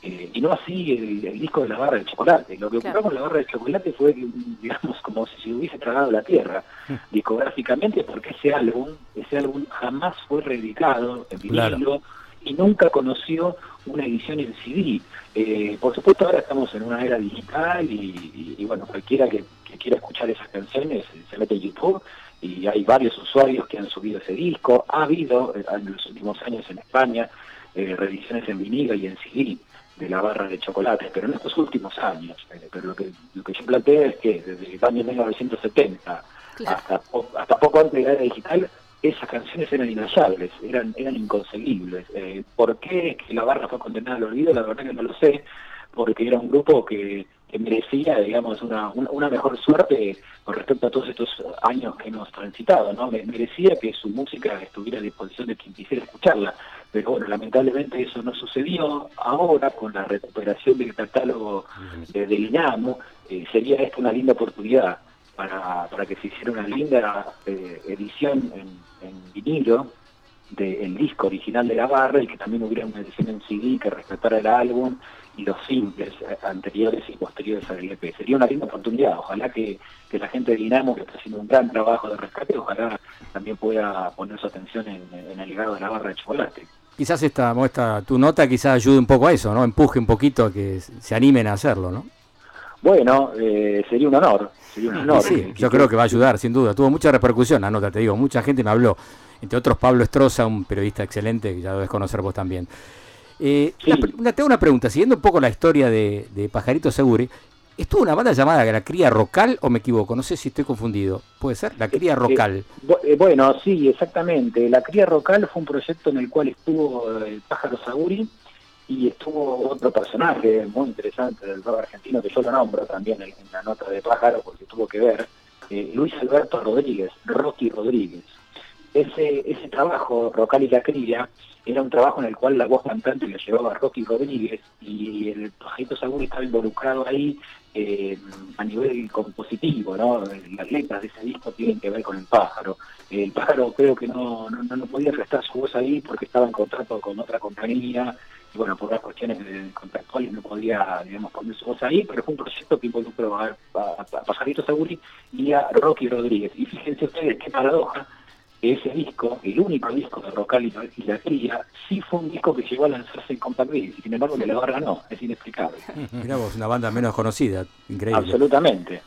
Eh, y no así el, el disco de la barra de chocolate. Lo que ocurrió Claro. con la barra de chocolate fue, digamos, como si se hubiese tragado la tierra discográficamente, porque ese álbum, ese álbum jamás fue reeditado en Claro. Y nunca conoció una edición en CD. Eh, por supuesto, ahora estamos en una era digital y, y- y, bueno, cualquiera que, que quiera escuchar esas canciones eh, se mete en YouTube y hay varios usuarios que han subido ese disco. Ha habido eh, en los últimos años en España eh, reediciones en vinilo y en CD de la barra de chocolate, pero en estos últimos años. Eh, pero lo que, lo que yo planteo es que desde el año 1970 Claro. hasta, hasta poco antes de la era digital, esas canciones eran inhallables, eran, eran inconseguibles. Eh, ¿Por qué que la barra fue condenada al olvido? La verdad que no lo sé, porque era un grupo que, que merecía, digamos, una, una, una mejor suerte con respecto a todos estos años que hemos transitado, ¿no? Me- Merecía que su música estuviera a disposición de quien quisiera escucharla, pero bueno, lamentablemente eso no sucedió. Ahora, con la recuperación del catálogo de, del INAMU, eh, sería esta una linda oportunidad para, para que se hiciera una linda eh, edición en, vinilo del disco original de la barra y que también hubiera una edición en CD que respetara el álbum y los simples eh, anteriores y posteriores al LP. Sería una linda oportunidad. Ojalá que, que la gente de Dinamo, que está haciendo un gran trabajo de rescate, ojalá también pueda poner su atención en, en el legado de la barra de chocolate. Quizás esta, esta, tu nota quizás ayude un poco a eso, ¿no? Empuje un poquito a que se animen a hacerlo, ¿no? Bueno, eh, sería un honor. Sería un honor. Sí, que- yo que- creo que va a ayudar, sin duda. Tuvo mucha repercusión la nota, te digo. Mucha gente me habló. Entre otros, Pablo Estroza, un periodista excelente, que ya debes conocer vos también. Eh, Sí. una pre- una- tengo una pregunta. Siguiendo un poco la historia de, de Pajarito Seguri, ¿estuvo una banda llamada La Cría Rocal o me equivoco? No sé si estoy confundido. ¿Puede ser? La Cría Eh, Rocal. Bu- eh, Bueno, sí, exactamente. La Cría Rocal fue un proyecto en el cual estuvo eh, el Pájaro Saguri y estuvo otro personaje muy interesante del rock argentino que yo lo nombro también en, la nota de Pájaro porque tuvo que ver, eh, Luis Alberto Rodríguez, Rocky Rodríguez. Ese, ese trabajo, Rocal y la Cría, era un trabajo en el cual la voz cantante la llevaba Rocky Rodríguez y el Pajarito Saguri estaba involucrado ahí eh, a nivel compositivo, ¿no? Las letras de ese disco tienen que ver con el pájaro. El pájaro creo que no, no, no podía prestar su voz ahí porque estaba en contrato con otra compañía bueno, por las cuestiones de- contractuales no podía, digamos, poner su voz ahí, pero fue un proyecto que involucró a, a, a Pajarito Saguri y a Rocky Rodríguez. Y fíjense ustedes qué paradoja, que ese disco, el único disco de Rocal y y la Cría, sí fue un disco que llegó a lanzarse en Compact Disc, y sin embargo que la barra no, es inexplicable. Mirá vos, una banda menos conocida, increíble. Absolutamente.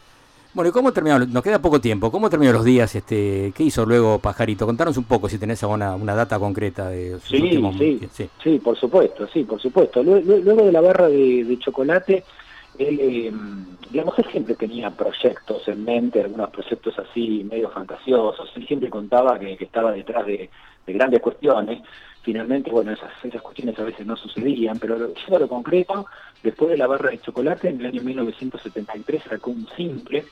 Bueno, ¿y cómo terminó? Nos queda poco tiempo. ¿Cómo terminó los días? Este, ¿Qué hizo luego Pajarito? Contanos un poco si tenés alguna una data concreta de sus Sí, últimos sí, sí. sí, por supuesto, sí, por supuesto. Lue- lue- Luego de la barra de, de chocolate, él, eh, digamos, él siempre tenía proyectos en mente, algunos proyectos así medio fantasiosos. Él siempre contaba que, que estaba detrás de, de grandes cuestiones. Finalmente, bueno, esas, esas cuestiones a veces no sucedían, pero yendo a lo concreto, después de la barra de chocolate, en el año 1973 sacó un simple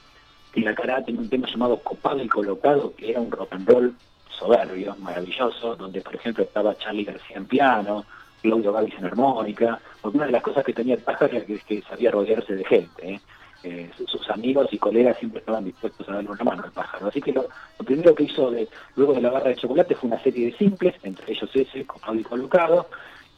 que la cara tenía un tema llamado Copado y Colocado, que era un rock and roll soberbio, maravilloso, donde por ejemplo estaba Charlie García en piano, Claudio Gavis en armónica, porque una de las cosas que tenía el pájaro era que, que sabía rodearse de gente, ¿eh? Eh, sus, amigos y colegas siempre estaban dispuestos a darle una mano al pájaro. Así que lo, lo primero que hizo de, luego de la barra de chocolate fue una serie de simples, entre ellos ese, Copado y Colocado,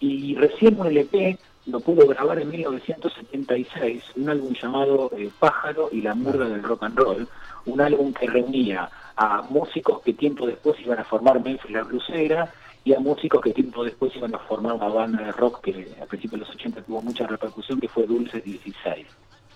y recién un LP lo pudo grabar en 1976, un álbum llamado eh, Pájaro y la murga del rock and roll, un álbum que reunía a músicos que tiempo después iban a formar Memphis la Blusera y a músicos que tiempo después iban a formar una banda de rock que a principios de los 80 tuvo mucha repercusión, que fue Dulce 16.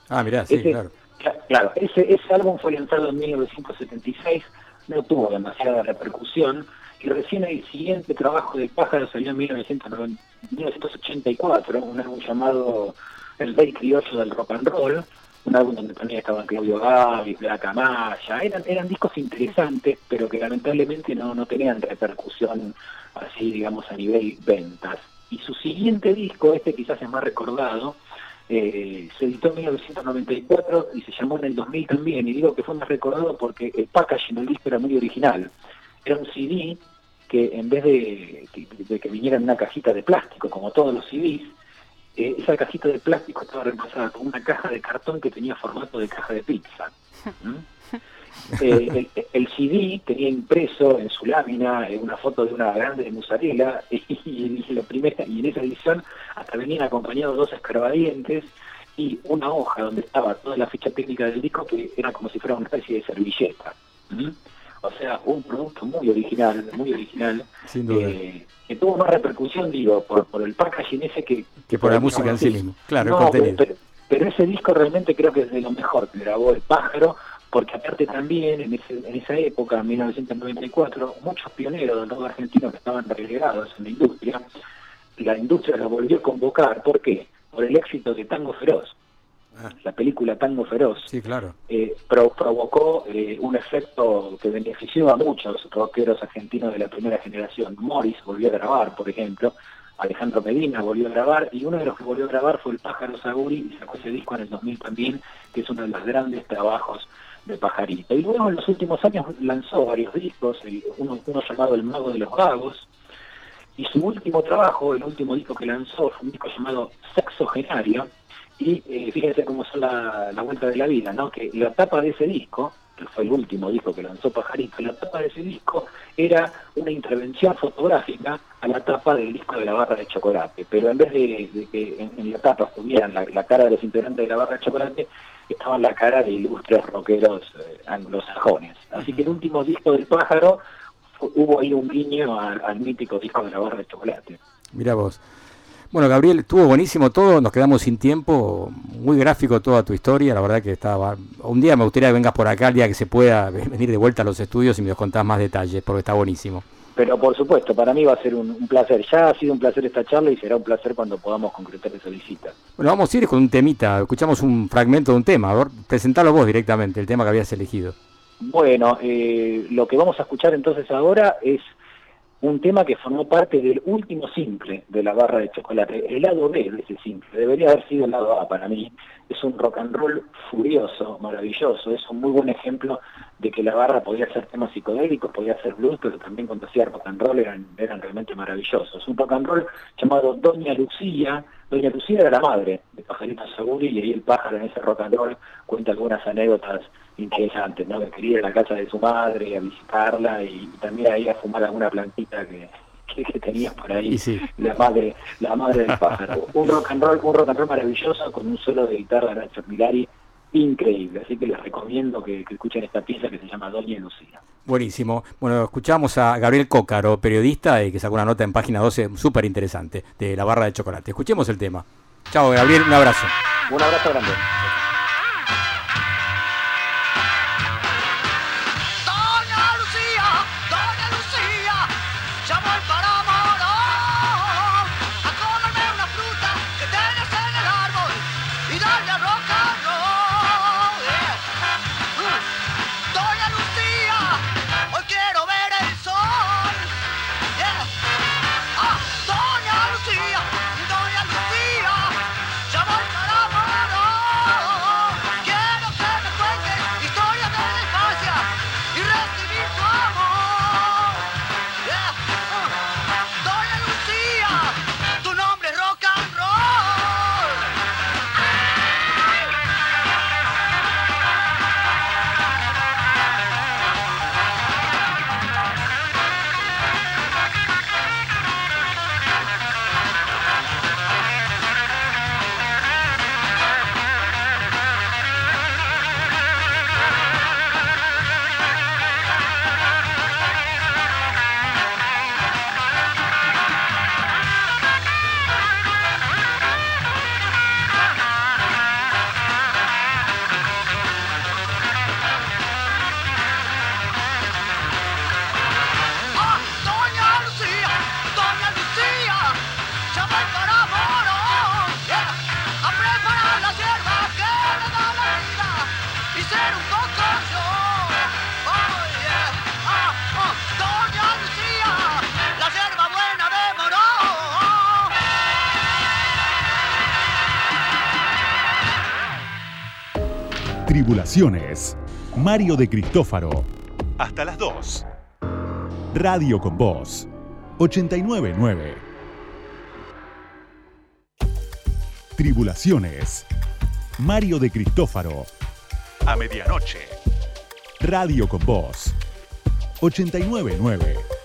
Ah, mirá, sí, Ese- claro. Cla- Claro, ese, ese álbum fue lanzado en 1976, no tuvo demasiada repercusión, y recién el siguiente trabajo de Pájaro salió en 1990 1984, un álbum llamado El Rey Criollo del Rock and Roll, un álbum donde también estaban Claudio Gavi, Placa Maya, eran, eran discos interesantes, pero que lamentablemente no, no tenían repercusión así, digamos, a nivel ventas. Y su siguiente disco, este quizás es más recordado, eh, se editó en 1994 y se llamó en el 2000 también, y digo que fue más recordado porque el packaging del disco era muy original. Era un CD que en vez de que, de que viniera en una cajita de plástico, como todos los CDs, eh, esa cajita de plástico estaba reemplazada por una caja de cartón que tenía formato de caja de pizza. ¿Mm? Eh, el, el CD tenía impreso en su lámina eh, una foto de una grande de mozzarella y, y, la primera, y en esa edición hasta venían acompañados dos escarbadientes y una hoja donde estaba toda la ficha técnica del disco que era como si fuera una especie de servilleta. ¿Mm? O sea, un producto muy original, muy original, Sin duda. eh, que tuvo más repercusión, digo, por, por el packaging ese que... Que por la música en sí mismo. Claro, el No, contenido. pero, pero ese disco realmente creo que es de lo mejor que grabó El Pájaro, porque aparte también en, ese, en esa época, en 1994, muchos pioneros del rock argentino que estaban relegados en la industria, la industria los volvió a convocar. ¿Por qué? Por el éxito de Tango Feroz. Ah. La película Tango Feroz Sí, claro. eh, pro- provocó eh, un efecto que benefició a muchos rockeros argentinos de la primera generación. Morris volvió a grabar, por ejemplo, Alejandro Medina volvió a grabar, y uno de los que volvió a grabar fue el Pájaro Saguri, y sacó ese disco en el 2000 también, que es uno de los grandes trabajos de Pajarito. Y luego en los últimos años lanzó varios discos, el- uno, uno llamado El Mago de los Vagos, y su último trabajo, el último disco que lanzó, fue un disco llamado Sexogenario, y eh, fíjense cómo son la, la vuelta de la vida, ¿no? Que la tapa de ese disco, que fue el último disco que lanzó Pajarito, la tapa de ese disco era una intervención fotográfica a la tapa del disco de la barra de chocolate. Pero en vez de, de que en, en la tapa estuvieran la, la cara de los integrantes de la barra de chocolate, estaban la cara de ilustres rockeros eh, anglosajones. Así que el último disco del pájaro hubo ahí un guiño al, al mítico disco de la barra de chocolate. Mira vos. Bueno, Gabriel, estuvo buenísimo todo, nos quedamos sin tiempo, muy gráfico toda tu historia, la verdad que estaba... Un día me gustaría que vengas por acá el día que se pueda venir de vuelta a los estudios y me contás más detalles, porque está buenísimo. Pero por supuesto, para mí va a ser un, un placer. Ya ha sido un placer esta charla y será un placer cuando podamos concretar esa visita. Bueno, vamos a ir con un temita, escuchamos un fragmento de un tema, a ver, presentalo vos directamente, el tema que habías elegido. Bueno, eh, lo que vamos a escuchar entonces ahora es un tema que formó parte del último simple de la barra de chocolate, el lado B de ese simple, debería haber sido el lado A para mí. Es un rock and roll furioso, maravilloso, es un muy buen ejemplo de que la barra podía hacer temas psicodélicos, podía hacer blues, pero también cuando hacía rock and roll eran, eran realmente maravillosos. Un rock and roll llamado Doña Lucía, Doña Lucía era la madre de Pajarito Saguri y ahí el pájaro en ese rock and roll cuenta algunas anécdotas interesantes, ¿no? Que quería ir a la casa de su madre, a visitarla y, también ahí a fumar alguna plantita que, que tenías por ahí sí. la madre, la madre del pájaro. un rock and roll, un rock and roll maravilloso con un solo de guitarra de Nacho Milari increíble, así que les recomiendo que, que escuchen esta pieza que se llama Doña Lucía. Buenísimo. Bueno, escuchamos a Gabriel Cócaro, periodista, y que sacó una nota en página 12 súper interesante de la barra de chocolate. Escuchemos el tema. Chao, Gabriel, un abrazo. Un abrazo grande. Mario de Cristófaro. Hasta las 2. Radio con Voz. 899. Tribulaciones. Mario de Cristófaro. A medianoche. Radio con Voz. 899.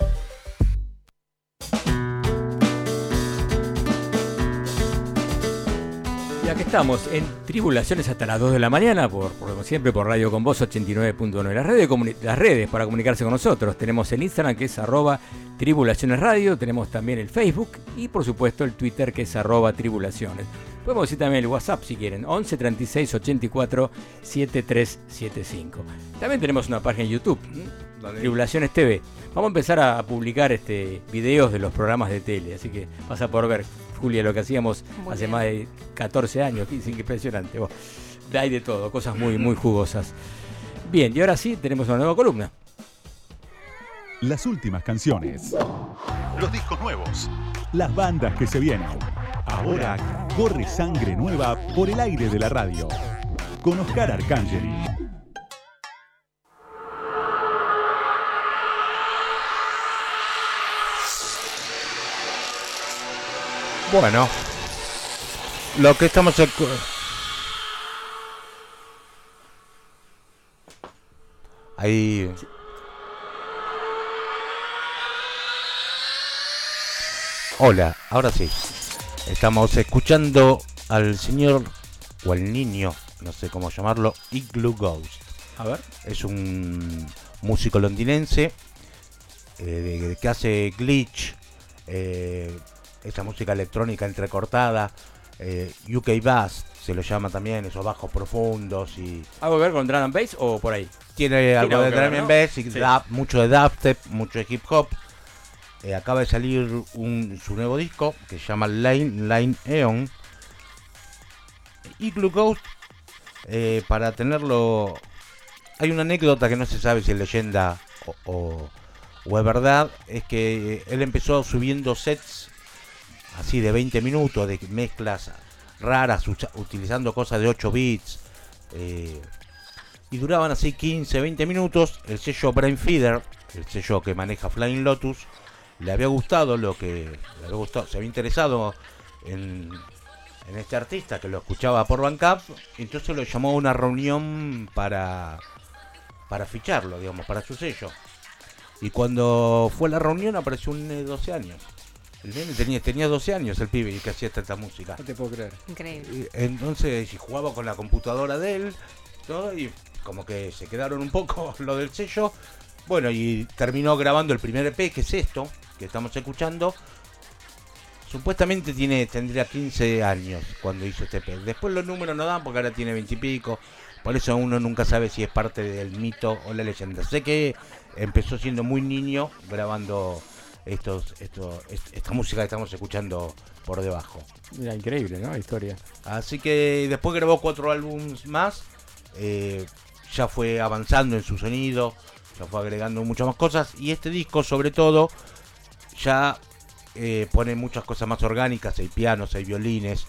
Aquí estamos en Tribulaciones hasta las 2 de la mañana, por, por como siempre por Radio Con Voz 89.9. Las redes, comuni- las redes para comunicarse con nosotros. Tenemos el Instagram que es arroba Tribulaciones Radio, tenemos también el Facebook y por supuesto el Twitter que es arroba Tribulaciones. Podemos decir también el WhatsApp si quieren, 11 36 84 7375. También tenemos una página en YouTube. Tribulaciones TV. Vamos a empezar a publicar este videos de los programas de tele, así que vas a poder ver, Julia, lo que hacíamos Muy hace bien. más de 14 años, que es impresionante. vos. Hay de todo, cosas muy, muy jugosas. Bien, y ahora sí, tenemos una nueva columna. Las últimas canciones. Los discos nuevos. Las bandas que se vienen. Ahora corre sangre nueva por el aire de la radio. Con Oscar Arcangeli. Bueno, lo que estamos ahí Hola, ahora sí. Estamos escuchando al señor o al niño, no sé cómo llamarlo, Igloo Ghost. A ver. Es un músico londinense eh, que hace glitch, eh, esa música electrónica entrecortada, eh, UK Bass se lo llama también, esos bajos profundos y ¿Algo que ver con Drum and Bass o por ahí? tiene algo de drum bass y Sí. mucho de dubstep, mucho de hip hop. Eh, acaba de salir un, su nuevo disco que se llama Line Line Eon. Igloo Ghost, eh, para tenerlo. Hay una anécdota que no se sabe si es leyenda o, o- o es verdad. Es que él empezó subiendo sets así de 20 minutos, de mezclas raras, utilizando cosas de 8 bits. eh, y duraban así 15, 20 minutos. El sello Brain Feeder, el sello que maneja Flying Lotus, le había gustado lo que le había gustado, se había interesado en, este artista que lo escuchaba por Bandcamp, entonces lo llamó a una reunión para para ficharlo, digamos, para su sello. Y cuando fue a la reunión apareció un de 12 años. El nene tenía, tenía 12 años el pibe y que hacía tanta música. No te puedo creer. Increíble. Entonces, y jugaba con la computadora de él, todo, y como que se quedaron un poco lo del sello. Bueno, y terminó grabando el primer EP, que es esto, que estamos escuchando. Supuestamente tiene, tendría 15 años cuando hizo este EP. Después los números no dan porque ahora tiene 20 y pico. Por eso uno nunca sabe si es parte del mito o la leyenda. Sé que empezó siendo muy niño grabando estos, estos, est- esta música que estamos escuchando por debajo. Mira, increíble, ¿no? La historia. Así que después grabó cuatro álbumes más. eh, ya fue avanzando en su sonido. Ya fue agregando muchas más cosas. Y este disco, sobre todo, ya eh, pone muchas cosas más orgánicas. Hay pianos, hay violines.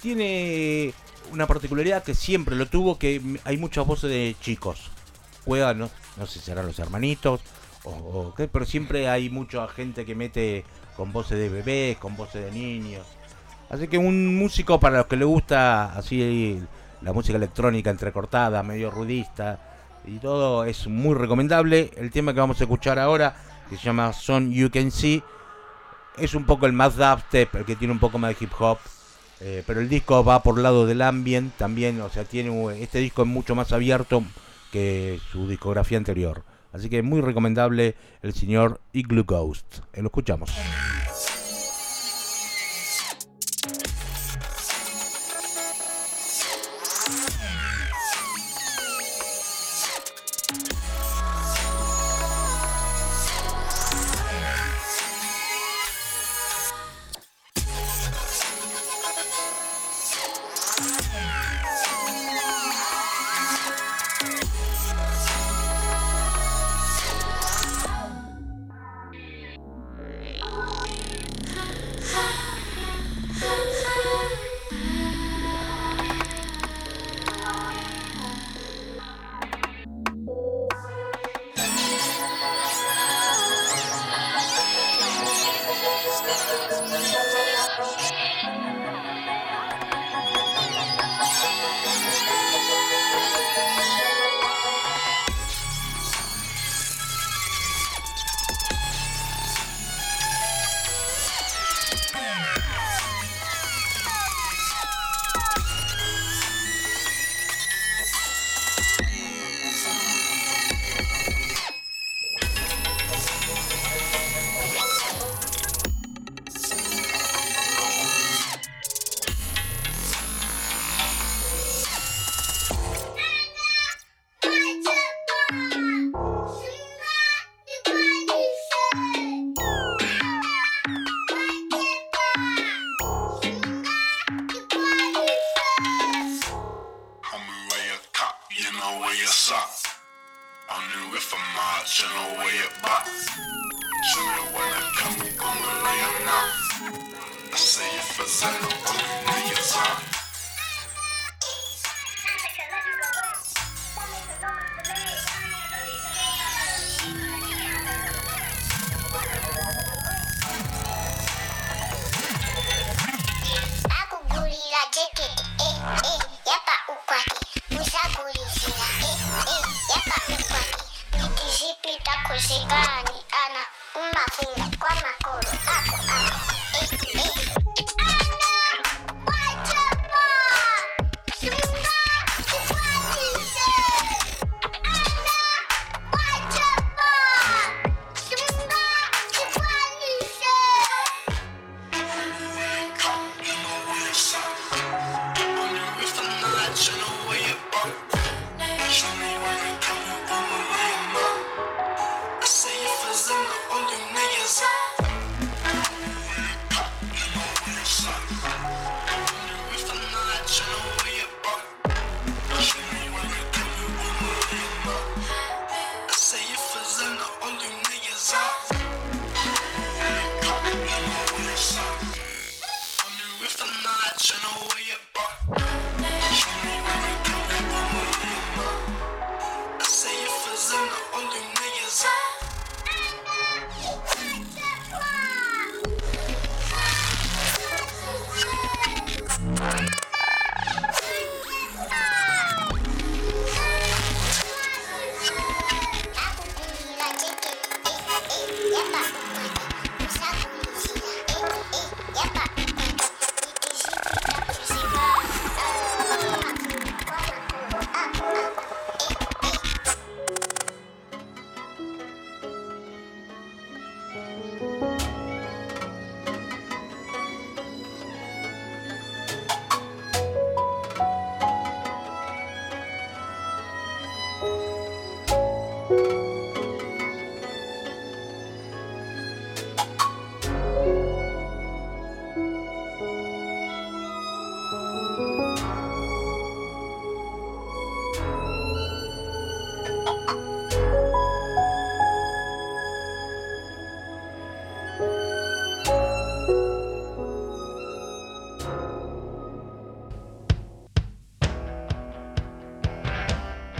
Tiene una particularidad que siempre lo tuvo, que hay muchas voces de chicos. Juegan, no, no sé si serán los hermanitos pero siempre hay mucha gente que mete con voces de bebés, con voces de niños. Así que un músico para los que le gusta así la música electrónica entrecortada, medio rudista y todo, es muy recomendable. El tema que vamos a escuchar ahora, que se llama Son You Can See, es un poco el más dubstep, el que tiene un poco más de hip hop. eh, pero el disco va por el lado del ambient también, o sea, tiene este disco es mucho más abierto que su discografía anterior. Así que muy recomendable el señor Igloo Ghost. Eh, Lo escuchamos.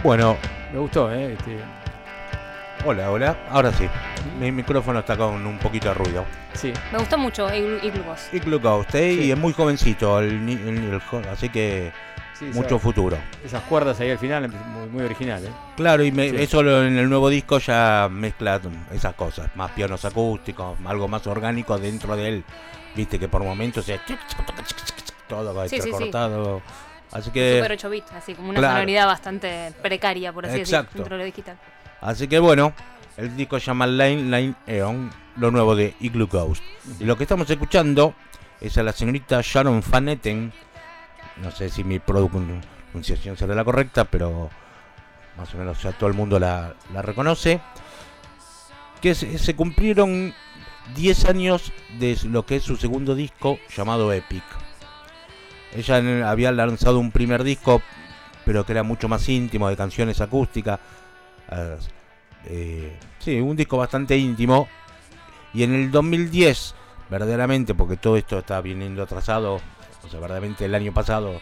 Bueno, Me gustó, ¿eh? Este, hola, hola. Ahora sí. Mi micrófono está con un poquito de ruido. sí. Me gustó mucho Igloo Ghost. Igloo Ghost, ¿eh? Sí. y es muy jovencito, el, ni- el- el así que sí, mucho futuro. Esas cuerdas ahí al final, muy, muy original, ¿eh? Claro, y me- Sí. eso lo- en el nuevo disco ya mezcla esas cosas, más pianos acústicos, algo más orgánico dentro de él. Viste que por momentos es todo Sí, sí, sí. cortado. Así que Super 8 bits, así como una Claro. sonoridad bastante precaria, por así decirlo, dentro de lo digital. Así que bueno, el disco se llama Line Line Eon, lo nuevo de Igloo Ghost. Y lo que estamos escuchando es a la señorita Sharon Van Etten. No sé si mi pronunciación será la correcta, pero más o menos ya todo el mundo la, la reconoce. Que se, se cumplieron 10 años de lo que es su segundo disco llamado Epic. Ella había lanzado un primer disco, pero que era mucho más íntimo, de canciones acústicas. Eh, sí, un disco bastante íntimo. Y en el 2010, verdaderamente, porque todo esto está viniendo atrasado, o sea, verdaderamente el año pasado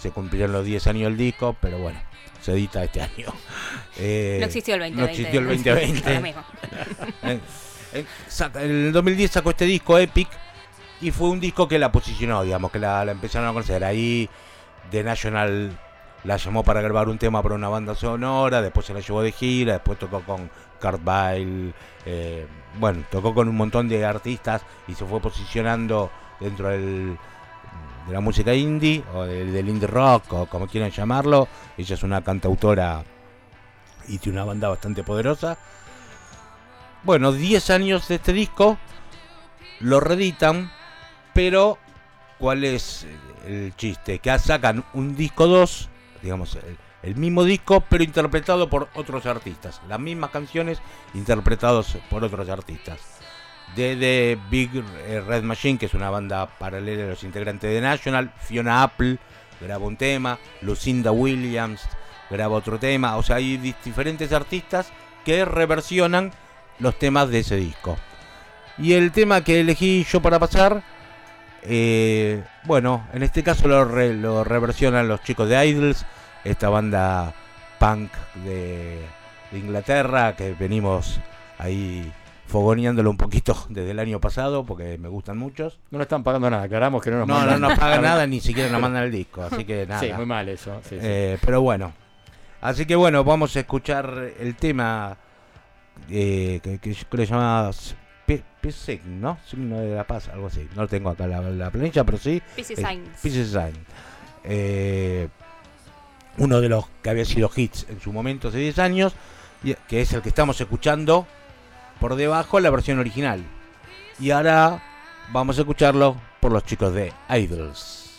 se cumplieron los 10 años del disco, pero bueno, se edita este año. Eh, No existió el 2020. No existió el 2020. Ahora mismo. Eh, eh, saca- en el 2010 sacó este disco Epic y fue un disco que la posicionó, digamos, que la, empezaron a conocer. Ahí The National la llamó para grabar un tema para una banda sonora, después se la llevó de gira, después tocó con Kurt Weill, eh, bueno, tocó con un montón de artistas y se fue posicionando dentro del, de la música indie o del, del indie rock o como quieran llamarlo. Ella es una cantautora y tiene una banda bastante poderosa. Bueno, 10 años de este disco, lo reeditan, pero ¿cuál es el chiste? Que sacan un disco 2, digamos, el, el mismo disco, pero interpretado por otros artistas. Las mismas canciones interpretados por otros artistas. De Big eh, Red Machine, que es una banda paralela a los integrantes de National, Fiona Apple graba un tema, Lucinda Williams graba otro tema, o sea, hay di- diferentes artistas que reversionan los temas de ese disco. Y el tema que elegí yo para pasar, eh, bueno, en este caso lo, re- lo reversionan los chicos de Idols, esta banda punk de, de Inglaterra que venimos ahí fogoneándolo un poquito desde el año pasado porque me gustan muchos. No nos están pagando nada, aclaramos que no nos No, no mandan. nos pagan nada, ni siquiera nos mandan el disco, así que nada. Sí, muy mal eso. sí, sí. Eh, pero bueno. Así que bueno, vamos a escuchar el tema eh, que, que que se llama P- P-Sign, ¿no? Signo de la paz, algo así. No lo tengo acá la, la planilla, pero sí. Peace Eh, uno de los que había sido hits en su momento hace 10 años, que es el que estamos escuchando por debajo, la versión original. Y ahora vamos a escucharlo por los chicos de Idols.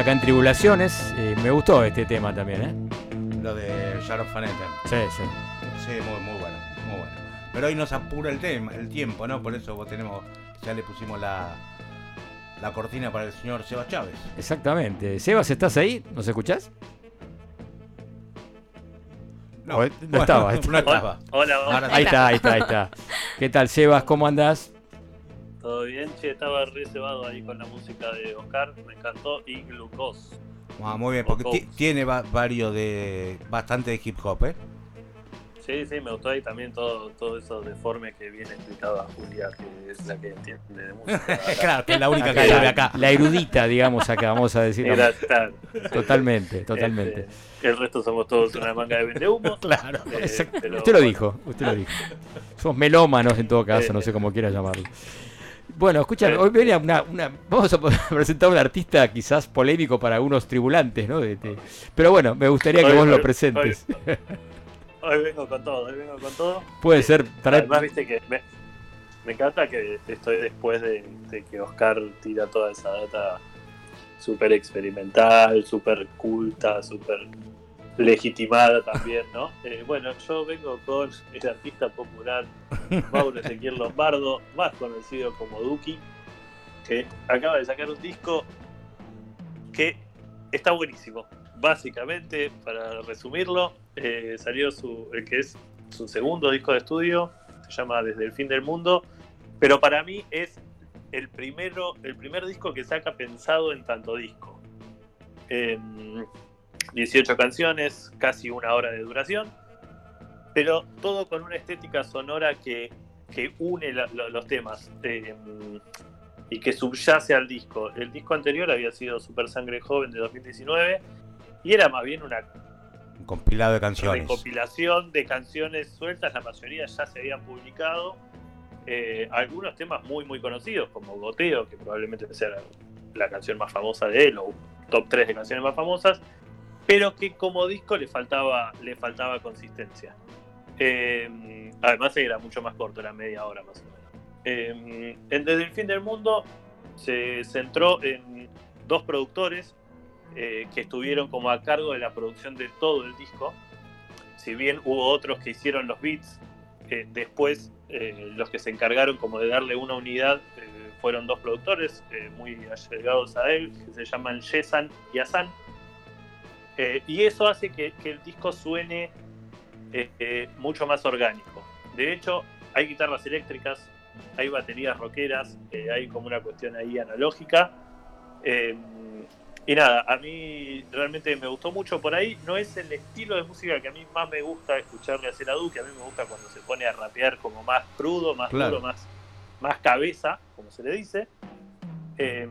Acá en Tribulaciones. Me gustó este tema también, ¿eh? Lo de Sharon Faneten. Sí, sí. Sí, muy, muy bueno, muy bueno. Pero hoy nos apura el tema, el tiempo, ¿no? Por eso vos tenemos, ya le pusimos la, la cortina para el señor Seba Chávez. Exactamente. Sebas, ¿estás ahí? ¿Nos escuchás? No, no bueno, estaba. no estaba. Hola, hola. Ahí está, ahí está, ahí está. ¿Qué tal, Sebas? ¿Cómo andás? ¿Todo bien? Che, estaba reservado ahí con la música de Oscar, me encantó, y Glucose. Ah, muy bien, porque tiene va- varios de. bastante de hip hop, ¿eh? Sí, sí, me gustó ahí también todo, todo eso deforme que viene explicado a Julia, que es la que entiende de música. claro, que es la única que sabe la, acá. la erudita, digamos, acá, vamos a. Era tal. Totalmente, totalmente. Este, el resto somos todos una manga de vendehumos. Claro. Eh, pero Usted lo bueno. dijo, usted lo dijo. Somos melómanos en todo caso, no sé cómo quiera llamarlo. Bueno, escucha, Eh. hoy venía una, una- Vamos a presentar a un artista quizás polémico para algunos tribulantes, ¿no? De- de- pero bueno, me gustaría que Hoy- vos lo presentes. Hoy vengo con todo, hoy vengo con todo. Puede ser, trae- Además, viste que me, me encanta que estoy después de, de que Oscar tira toda esa data súper experimental, súper culta, súper legitimada también, ¿no? Eh, bueno, yo vengo con el artista popular Mauro Ezequiel Lombardo, más conocido como Duki, que acaba de sacar un disco que está buenísimo. Básicamente, para resumirlo, eh, salió su, el que es su segundo disco de estudio, se llama Desde el fin del mundo, pero para mí es el primero, el primer disco que saca pensado en tanto disco. Em, 18 canciones, casi una hora de duración, pero todo con una estética sonora que, que une la- lo- los temas em, y que subyace al disco. El disco anterior había sido Super Sangre Joven de 2019 y era más bien una Un compilado de canciones. recopilación de canciones sueltas, la mayoría ya se habían publicado. Eh, algunos temas muy muy conocidos, como Goteo, que probablemente sea la, la canción más famosa de él, o top 3 de canciones más famosas, pero que como disco le faltaba, le faltaba consistencia. Eh, además era mucho más corto, era media hora más o menos. Eh, en Desde el fin del mundo se centró en dos productores eh, que estuvieron como a cargo de la producción de todo el disco. Si bien hubo otros que hicieron los beats, eh, después eh, los que se encargaron como de darle una unidad eh, fueron dos productores muy allegados a él, que se llaman Yesan y Asan. Eh, y eso hace que, que el disco suene eh, eh, mucho más orgánico. De hecho, hay guitarras eléctricas, hay baterías rockeras, hay como una cuestión ahí analógica. Y nada, a mí realmente me gustó mucho por ahí. No es el estilo de música que a mí más me gusta escucharle hacer a Duque. A mí me gusta cuando se pone a rapear como más crudo, más Claro. duro, más, más cabeza, como se le dice. Eh,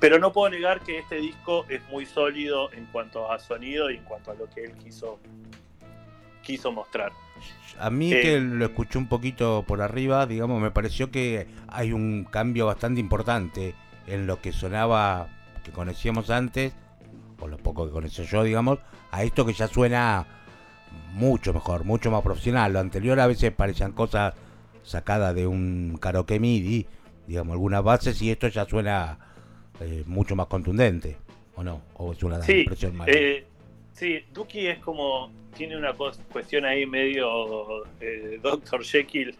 pero no puedo negar que este disco es muy sólido en cuanto a sonido y en cuanto a lo que él quiso, quiso mostrar. A mí Eh, que lo escuché un poquito por arriba, digamos, me pareció que hay un cambio bastante importante en lo que sonaba, que conocíamos antes, o lo poco que conocí yo, digamos, a esto que ya suena mucho mejor, mucho más profesional. Lo anterior a veces parecían cosas sacadas de un karaoke MIDI, digamos, algunas bases, y esto ya suena eh, mucho más contundente, ¿o no? ¿O es una Sí, impresión mala? eh, sí, Duki es como, tiene una cuestión ahí medio eh, Dr. Jekyll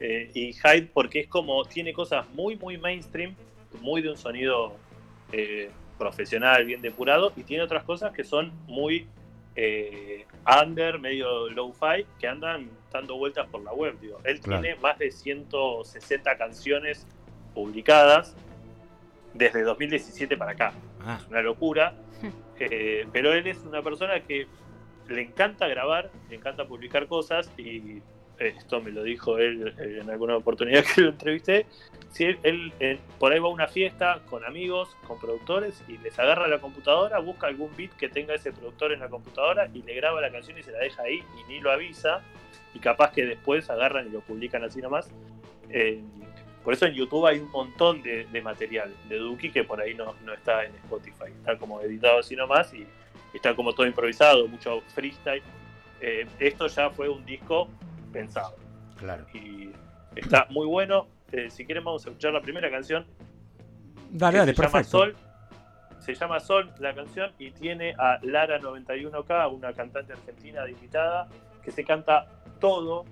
eh, y Hyde, porque es como, tiene cosas muy, muy mainstream, muy de un sonido eh, profesional, bien depurado, y tiene otras cosas que son muy eh, under, medio low-fi, que andan dando vueltas por la web. Digo. Él Claro. tiene más de 160 canciones publicadas desde 2017 para acá. Ah, Es una locura. Eh, pero él es una persona que le encanta grabar, le encanta publicar cosas y esto me lo dijo él eh, en alguna oportunidad que lo entrevisté. Si él, él, eh, por ahí va a una fiesta con amigos, con productores y les agarra la computadora, busca algún beat que tenga ese productor en la computadora y le graba la canción y se la deja ahí y ni lo avisa. Y capaz que después agarran y lo publican así nomás. Eh, por eso en YouTube hay un montón de, de material de Duki que por ahí no, no está en Spotify. Está como editado así nomás y está como todo improvisado, mucho freestyle. Eh, esto ya fue un disco pensado claro. y está muy bueno. Eh, si quieren vamos a escuchar la primera canción. Dale, dale, se llama. Sol. se llama Sol la canción y tiene a Lara 91K, una cantante argentina de invitada, que se canta todo.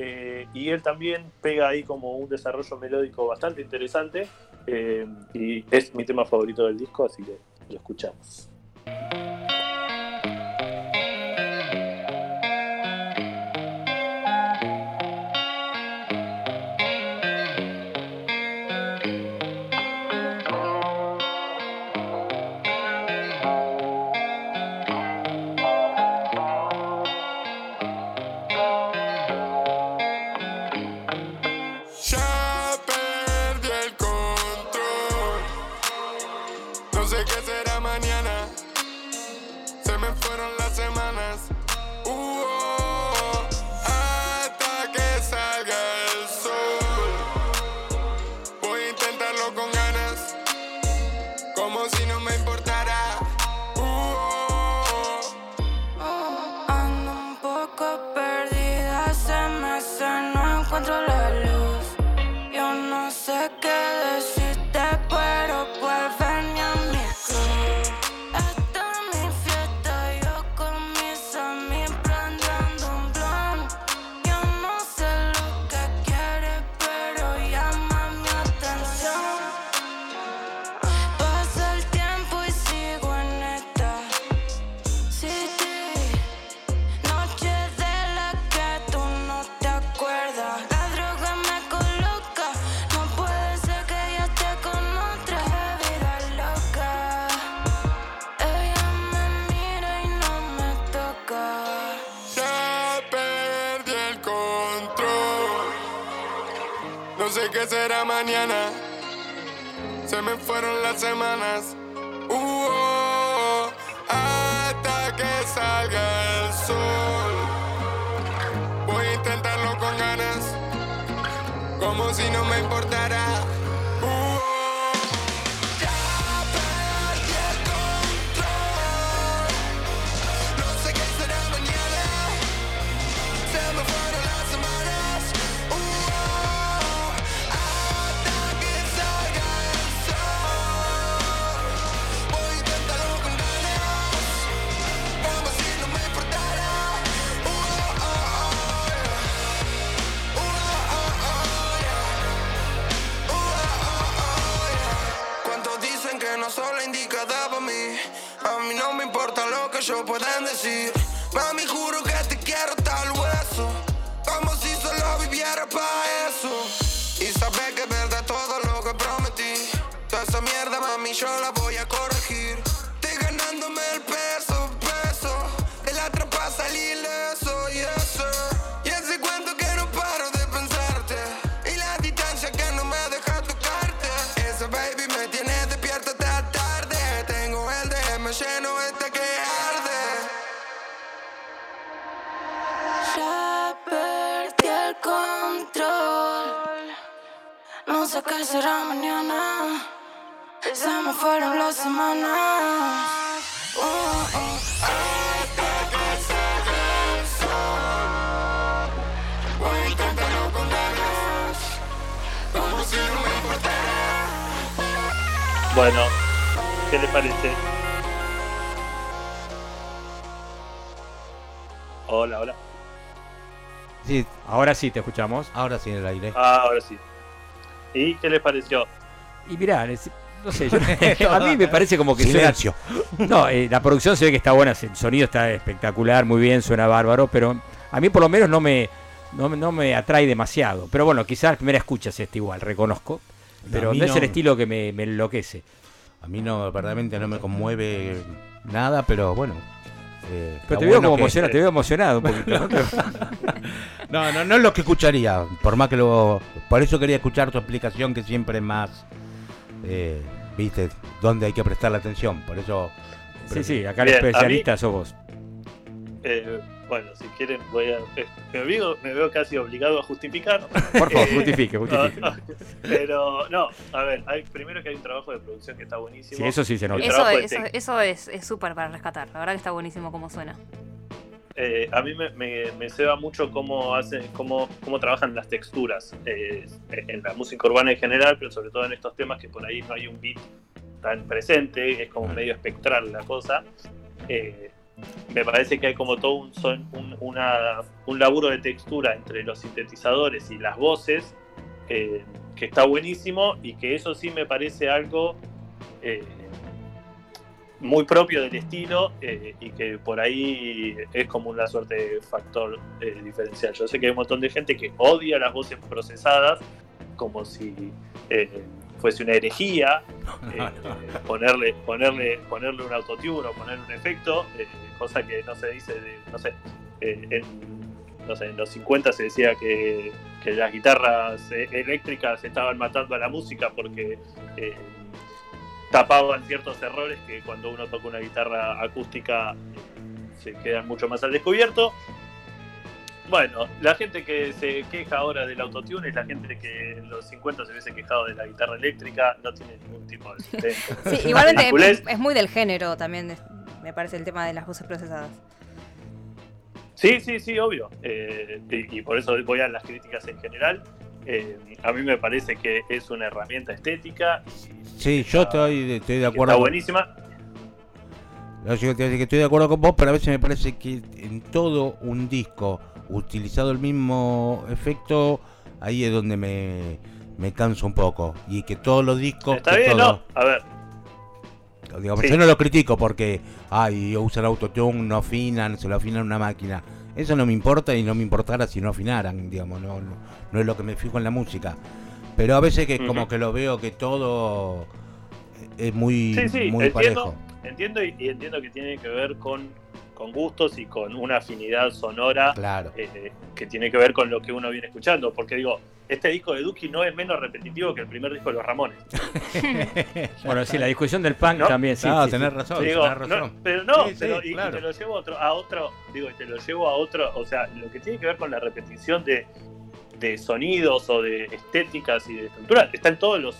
Eh, y él también pega ahí como un desarrollo melódico bastante interesante. eh, y es mi tema favorito del disco, así que lo escuchamos. Se me fueron las semanas. Sí, Ahora sí te escuchamos. ahora sí en el aire. Ah, ahora sí. ¿Y qué les pareció? Y mirá, es- no sé, yo- a mí me parece como que suena- Silencio. No, eh, la producción se ve que está buena, el sonido está espectacular, muy bien, suena bárbaro, pero a mí por lo menos no me, no, me- no me atrae demasiado. Pero bueno, quizás la primera escucha es este igual, reconozco. Pero A mí no, es no. el estilo que me, me enloquece. A mí no, verdaderamente no me conmueve nada, pero bueno. Eh, Pero te veo bueno como emocionado, te veo emocionado un poquito. ¿no? No, no, no es lo que escucharía. Por más que lo. Por eso quería escuchar tu explicación, que siempre es más. eh, ¿Viste? Donde hay que prestar la atención. Por eso. Sí, sí, acá el especialista sos vos. Eh, bueno, si quieren, voy a. eh, me, veo, me veo casi obligado a justificar. Por favor, Eh, justifique, justifique. pero, no, a ver, hay, primero que hay un trabajo de producción que está buenísimo. Sí, eso sí se nota. Eso, eso, eso es es súper para rescatar. La verdad que está buenísimo como suena. eh, a mí me, me, me ceba mucho cómo hacen, cómo, cómo trabajan las texturas eh, en la música urbana en general, pero sobre todo en estos temas que por ahí no hay un beat tan presente, es como medio espectral la cosa. Eh, me parece que hay como todo un, son, un, una- un laburo de textura entre los sintetizadores y las voces eh, que está buenísimo y que eso sí me parece algo eh, muy propio del estilo eh, y que por ahí es como una suerte de factor eh, diferencial. Yo sé que hay un montón de gente que odia las voces procesadas como si fuese una herejía eh, ponerle, ponerle, ponerle un autotune o ponerle un efecto, eh, cosa que no se dice, de, no sé, eh, en, no sé, en los 50 se decía que, que las guitarras eh, eléctricas estaban matando a la música porque eh, tapaban ciertos errores que cuando uno toca una guitarra acústica eh, se quedan mucho más al descubierto. Bueno, la gente que se queja ahora del autotune es la gente que en los 50 se hubiese quejado de la guitarra eléctrica, no tiene ningún tipo de sustento. Sí, igualmente es, es muy del género también, me parece el tema de las voces procesadas. Sí, sí, sí, obvio. Eh, y, y por eso voy a las críticas en general. Eh, a mí me parece que es una herramienta estética. Sí, yo estoy, estoy de acuerdo. Está buenísima. No, yo te voy a decir que estoy de acuerdo con vos, pero a veces me parece que en todo un disco utilizado el mismo efecto, ahí es donde me, me canso un poco. Y que todos los discos. Está bien, todo- ¿no? A ver, Sí. Yo no lo critico porque, ay, usan autotune, no afinan, se lo afinan una máquina. Eso no me importa y no me importara si no afinaran, digamos, no, no, no es lo que me fijo en la música. Pero a veces que como que lo veo que todo es muy, sí, sí, muy entiendo, parejo. entiendo y, y entiendo que tiene que ver con, con gustos y con una afinidad sonora Claro. eh, que tiene que ver con lo que uno viene escuchando. Porque digo, este disco de Duki no es menos repetitivo que el primer disco de los Ramones. Bueno, sí, la discusión del punk ¿No? también, sí. No, sí, tenés sí. razón, Digo, tenés no, razón. pero no, Sí, pero, y, y claro. te lo llevo a otro, a otro, digo, y te lo llevo a otro, o sea, lo que tiene que ver con la repetición de, de sonidos o de estéticas y de estructuras, está en todos los,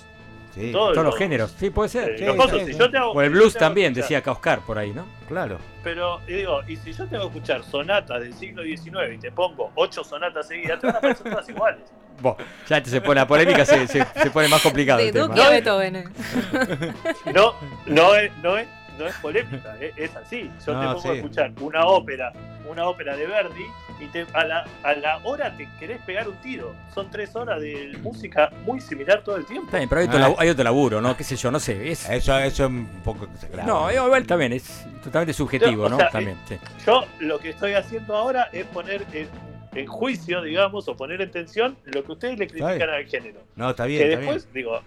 Sí. todos, Todos los géneros, sí, puede ser. eh, Sí, los cosas. sí, Si yo te hago- O el si blues te hago también, escuchar- decía Oscar por ahí, ¿no? Claro. Pero, y digo, y si yo te hago escuchar sonatas del siglo XIX y te pongo ocho sonatas seguidas, te van a parecer todas iguales. Vos, ya te se pone la polémica, se, se, se pone más complicado. De el tema. A Beethoven. eh. No, no es, no es, no es polémica, es, es así. Yo No, te pongo sí. a escuchar una ópera, una ópera de Verdi, y te, a, la, a la hora te querés pegar un tiro. Son tres horas de música muy similar todo el tiempo. Está bien, pero hay otro, Ah. hay otro laburo, ¿no? ¿Qué sé yo? No sé. Es, Eso, eso es un poco exagerado. no, igual también es totalmente subjetivo, ¿no? sea, También, sí. Yo lo que estoy haciendo ahora es poner en, en juicio, digamos, o poner en tensión lo que ustedes le critican al género. No, está bien, que está después, digo,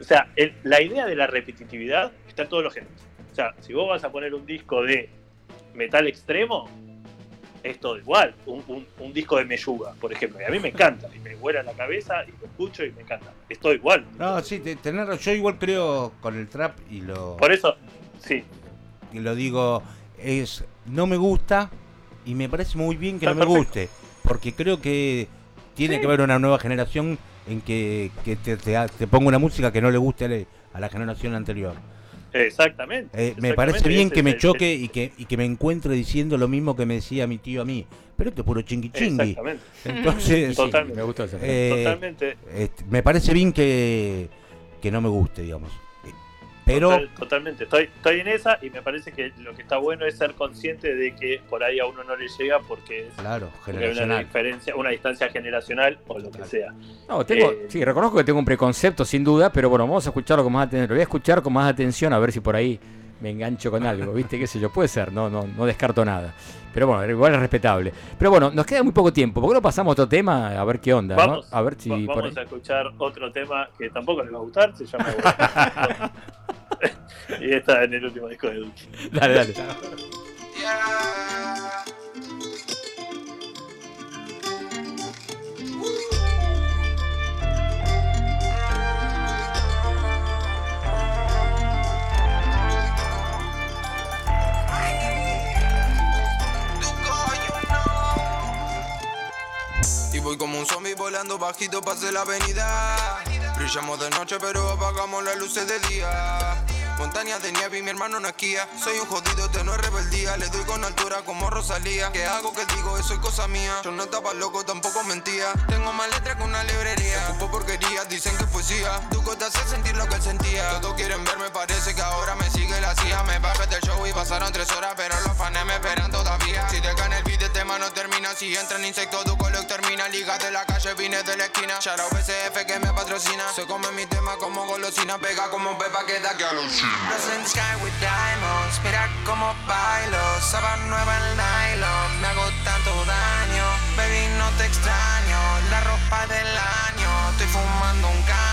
o sea, el- la idea de la repetitividad está en todos los géneros. O sea, si vos vas a poner un disco de metal extremo, es todo igual. Un, un- un disco de Meyuga, por ejemplo, y a mí me encanta, y me vuela la cabeza, y lo escucho y me encanta. Es todo igual. No, sí, te- razón. yo igual creo con el trap y lo, Por eso, sí, y lo digo, es no me gusta y me parece muy bien que Está no me guste, porque creo que tiene Sí. que haber una nueva generación en que, que te, te, te ponga una música que no le guste a la- a la generación anterior. Exactamente. Eh, me exactamente, parece bien que me choque y que, y que me encuentre diciendo lo mismo que me decía mi tío a mí. Pero esto es puro chingui chingui. Exactamente. Entonces, Totalmente. Me gustó ese. eh, Totalmente. este, me parece bien que, que no me guste, digamos. Pero Total- totalmente, estoy, estoy en esa y me parece que lo que está bueno es ser consciente de que por ahí a uno no le llega porque es Claro, porque hay una diferencia, una distancia generacional o lo que sea. No, tengo, Eh, sí, reconozco que tengo un preconcepto sin duda, pero bueno, vamos a escucharlo con más atención. Lo voy a escuchar con más atención a ver si por ahí me engancho con algo, ¿viste? ¿Qué sé yo? Puede ser, no, no, no descarto nada. Pero bueno, igual es respetable. Pero bueno, nos queda muy poco tiempo. ¿Por qué no pasamos a otro tema? A ver qué onda, ¿no? Vamos, A ver si por vamos ahí- a escuchar otro tema que tampoco les va a gustar, se llama y está en el último disco de Duki. Dale, dale. Y voy como un zombie volando bajito pase la avenida. Brillamos de noche pero apagamos las luces de día. Montañas de nieve y mi hermano no. Soy un jodido, te no es rebeldía. Le doy con altura como Rosalía. ¿Qué hago? que digo? Eso es cosa mía. Yo no estaba loco, tampoco mentía. Tengo más letras que una librería. Ocupo porquería, dicen que es poesía. Tu te hace sentir lo que él sentía. Todos quieren verme, parece que ahora me sigue la CIA. Me bajé del show y pasaron tres horas, pero los fans me esperan todavía. Si te gana el beat, el tema no termina. Si entran insectos, tu lo termina. Liga de la calle, vine de la esquina. Out BCF que me patrocina. Se come mi tema como golosina. Pega como pepa que da que alucina. in the sky with diamonds, mira como bailo, sábana nueva en nylon, me hago tanto daño, baby no te extraño, la ropa del año, estoy fumando un caño,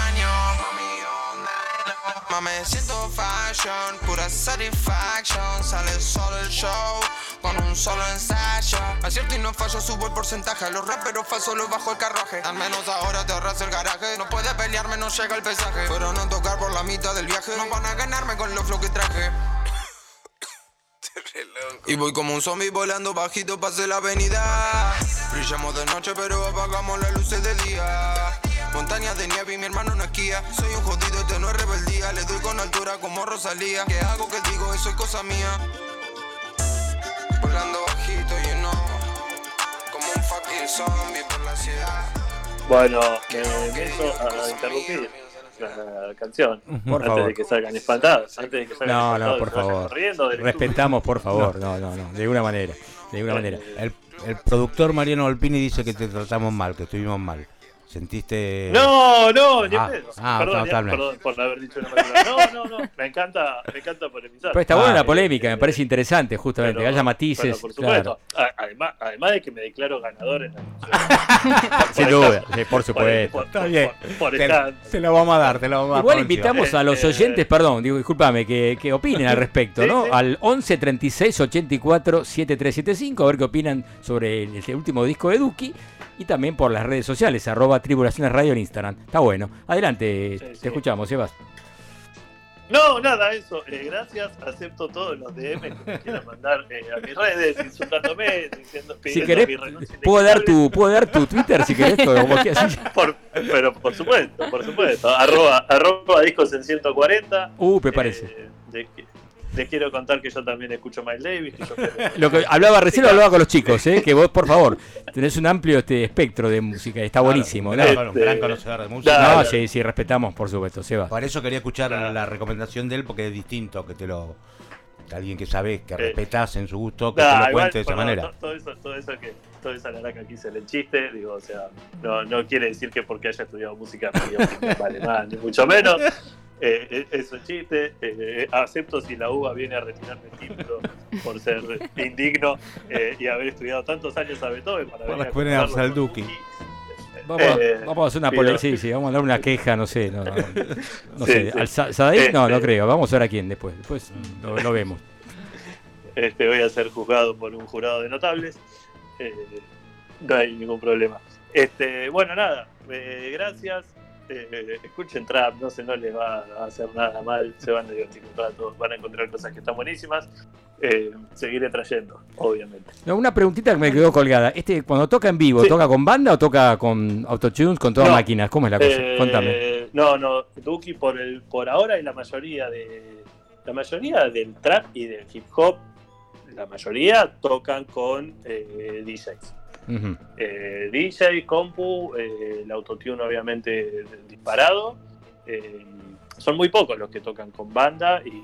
mami, siento fashion, pura satisfaction, sale solo el show, con un solo ensayo. Acierto y no fallo, subo el porcentaje. Los raperos falsos los bajo el carruaje. Al menos ahora te ahorras el garaje. No puedes pelearme, no llega el pesaje. Pero no tocar por la mitad del viaje. No van a ganarme con los flow que traje. Y voy como un zombie volando bajito, pase la avenida. Brillamos de noche, pero apagamos las luces de día. Montañas de nieve y mi hermano no esquía. Soy un jodido, este no es rebeldía. Le doy con altura como Rosalía. ¿Qué hago? que digo? Eso es cosa mía. Volando bajito, you know. Como un fucking zombie por la ciudad. Bueno, me empiezo a interrumpir la canción Por antes favor. de que salgan espantados. Antes de que salgan No, espantados no, por favor. Respetamos, por favor. No, no, no. De ninguna manera. De ninguna manera. El, el productor Mariano Olpini dice que te tratamos mal, que estuvimos mal. ¿Sentiste.? No, no, Ah, pedo. ah, perdón, ya, perdón por no haber dicho una palabra. No, no, no. Me encanta, me encanta polemizar. Pero está buena Ah, la eh, polémica, me parece interesante, justamente. que haya matices. pero por claro. supuesto. A- Además, además de que me declaro ganador en la Sin duda, sí, por supuesto. Por, Está bien. por- por Te, te lo vamos a dar, te lo vamos a dar. Igual invitamos a los Eh, oyentes, perdón, digo, discúlpame, que, que opinen al respecto, sí, ¿no? sí. Al 11 36 84 7375, a ver qué opinan sobre el, este último disco de Duki. Y también por las redes sociales, arroba Tribulaciones Radio en Instagram. Está bueno. Adelante, Sí, te sí. escuchamos, Sebas. No, nada, eso. Eh, gracias. Acepto todos los DM que me quieran mandar eh, a mis redes, insultándome, diciendo, Si querés, mi renuncia puedo dar, tu, puedo dar tu Twitter si querés, como que así. Por- pero por supuesto, por supuesto. Arroba, arroba discos en 140. Uh, me parece. Eh, de- les quiero contar que yo también escucho Miles Davis. Que yo Lo que hablaba recién lo hablaba con los chicos, ¿eh? que vos, por favor, tenés un amplio este espectro de música, está buenísimo. ¿no? Claro, un gran conocedor de música. No, sí, sí, respetamos, por supuesto, Sebas. Por eso quería escuchar la recomendación de él, porque es distinto que te lo. alguien que sabes, que Eh, respetás en su gusto, que Nah, te lo igual, cuente de esa manera. to- Todo eso, todo eso que, toda esa laraca que hice el chiste, digo, o sea, no, no quiere decir que porque haya estudiado música vale más, ni mucho menos. Eh, eh, es un chiste, eh, eh, acepto si la UBA viene a retirarme el título por ser indigno eh, y haber estudiado tantos años a Beethoven para Para venir a compararlo al Duki. Vamos, a- Eh, vamos a hacer una pero- polémica, sí, sí, vamos a dar una queja, no sé, no, no, no Sí, sé, sí. al Sa- Sadaí, no, no Este- creo, vamos a ver a quién después, después lo, lo vemos. este, voy a ser juzgado por un jurado de notables. eh, no hay ningún problema. Este, bueno, nada, eh, gracias. Eh, escuchen trap, no sé, no les va a hacer nada mal, se van a divertir un rato, van a encontrar cosas que están buenísimas. Eh, seguiré trayendo, obviamente. No, una preguntita que me quedó colgada, este cuando toca en vivo, Sí. ¿toca con banda o toca con autotunes, con todas No. máquinas? ¿Cómo es la cosa? Eh, Contame. No, no, Duki por el, por ahora y la mayoría de la mayoría del trap y del hip hop, la mayoría tocan con eh, Eh, DJ, compu, eh, el autotune obviamente disparado. Eh, son muy pocos los que tocan con banda y,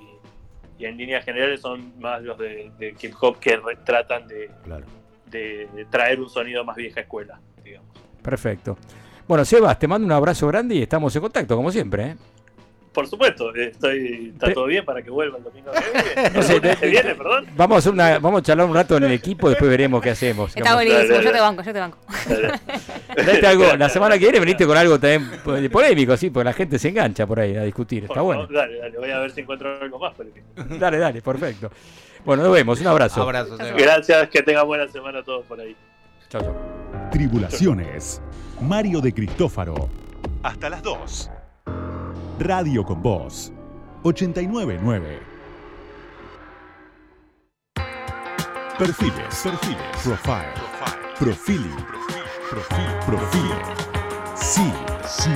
y en líneas generales son más los de, de hip hop que re- tratan de, Claro. de traer un sonido más vieja escuela, digamos. Perfecto. Bueno, Sebas, te mando un abrazo grande y estamos en contacto, como siempre. ¿Eh? Por supuesto, eh, estoy, está todo bien para que vuelva el domingo que viene. No sé, El lunes que te- viene, perdón. Vamos a, hacer una, vamos a charlar un rato en el equipo, después veremos qué hacemos. Está buenísimo, yo te banco, yo te banco. Traete algo, la semana que viene veniste con algo también de polémico, sí, porque la gente se engancha por ahí a discutir. Está Por bueno. favor, Dale, dale, voy a ver si encuentro algo más. Dale, dale, perfecto. Bueno, nos vemos, un abrazo. Abrazo. Gracias, que tengan buena semana todos por ahí. Chao, chao. Tribulaciones. Mario de Cristófaro. Hasta las 2. Radio con Voz. 899. Perfiles. Perfiles. Profile. Profiling. Profil. Profile. Sí, sí.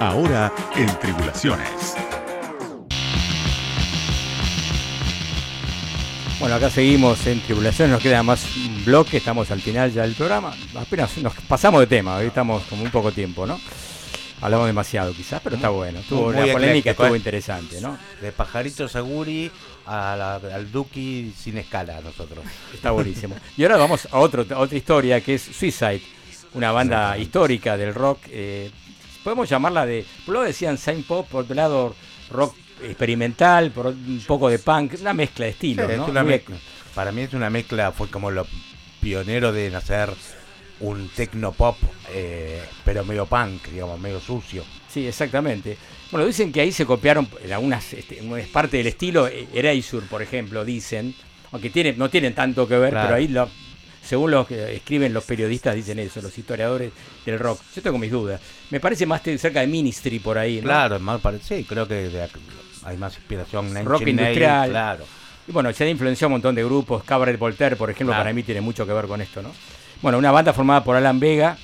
Ahora en Tribulaciones. Bueno, acá seguimos en Tribulación, nos queda más un bloque, estamos al final ya del programa. Apenas nos pasamos de tema, hoy estamos como un poco tiempo, ¿no? Hablamos demasiado quizás, pero está bueno. Estuvo Muy la polémica estuvo ¿eh? interesante, ¿no? De Pajarito Saguri a la- al Duki sin escala nosotros. Está buenísimo. Y ahora vamos a, otro, a otra historia que es Suicide, una banda histórica del rock. eh, podemos llamarla de. Por lado decían Saint Pop, por otro lado rock experimental, por un poco de punk, una mezcla de estilos, Sí, ¿no? es una Muy- mezcla. Para mí es una mezcla, fue como lo pionero de nacer un tecno pop, eh, pero medio punk, digamos, medio sucio. Sí, exactamente. Bueno, dicen que ahí se copiaron en algunas este, en es parte del estilo. eh, Erasure, por ejemplo, dicen. Aunque tiene, no tienen tanto que ver, Claro. pero ahí, lo- según los que escriben los periodistas, dicen eso, los historiadores del rock. Yo tengo mis dudas. Me parece más cerca de Ministry por ahí, ¿no? Claro, más parecido, sí, creo que hay más inspiración. Rock industrial. Claro. Y bueno, se ha influenciado un montón de grupos. Cabaret Voltaire, por ejemplo, Claro. para mí tiene mucho que ver con esto, ¿no? Bueno, una banda formada por Alan Vega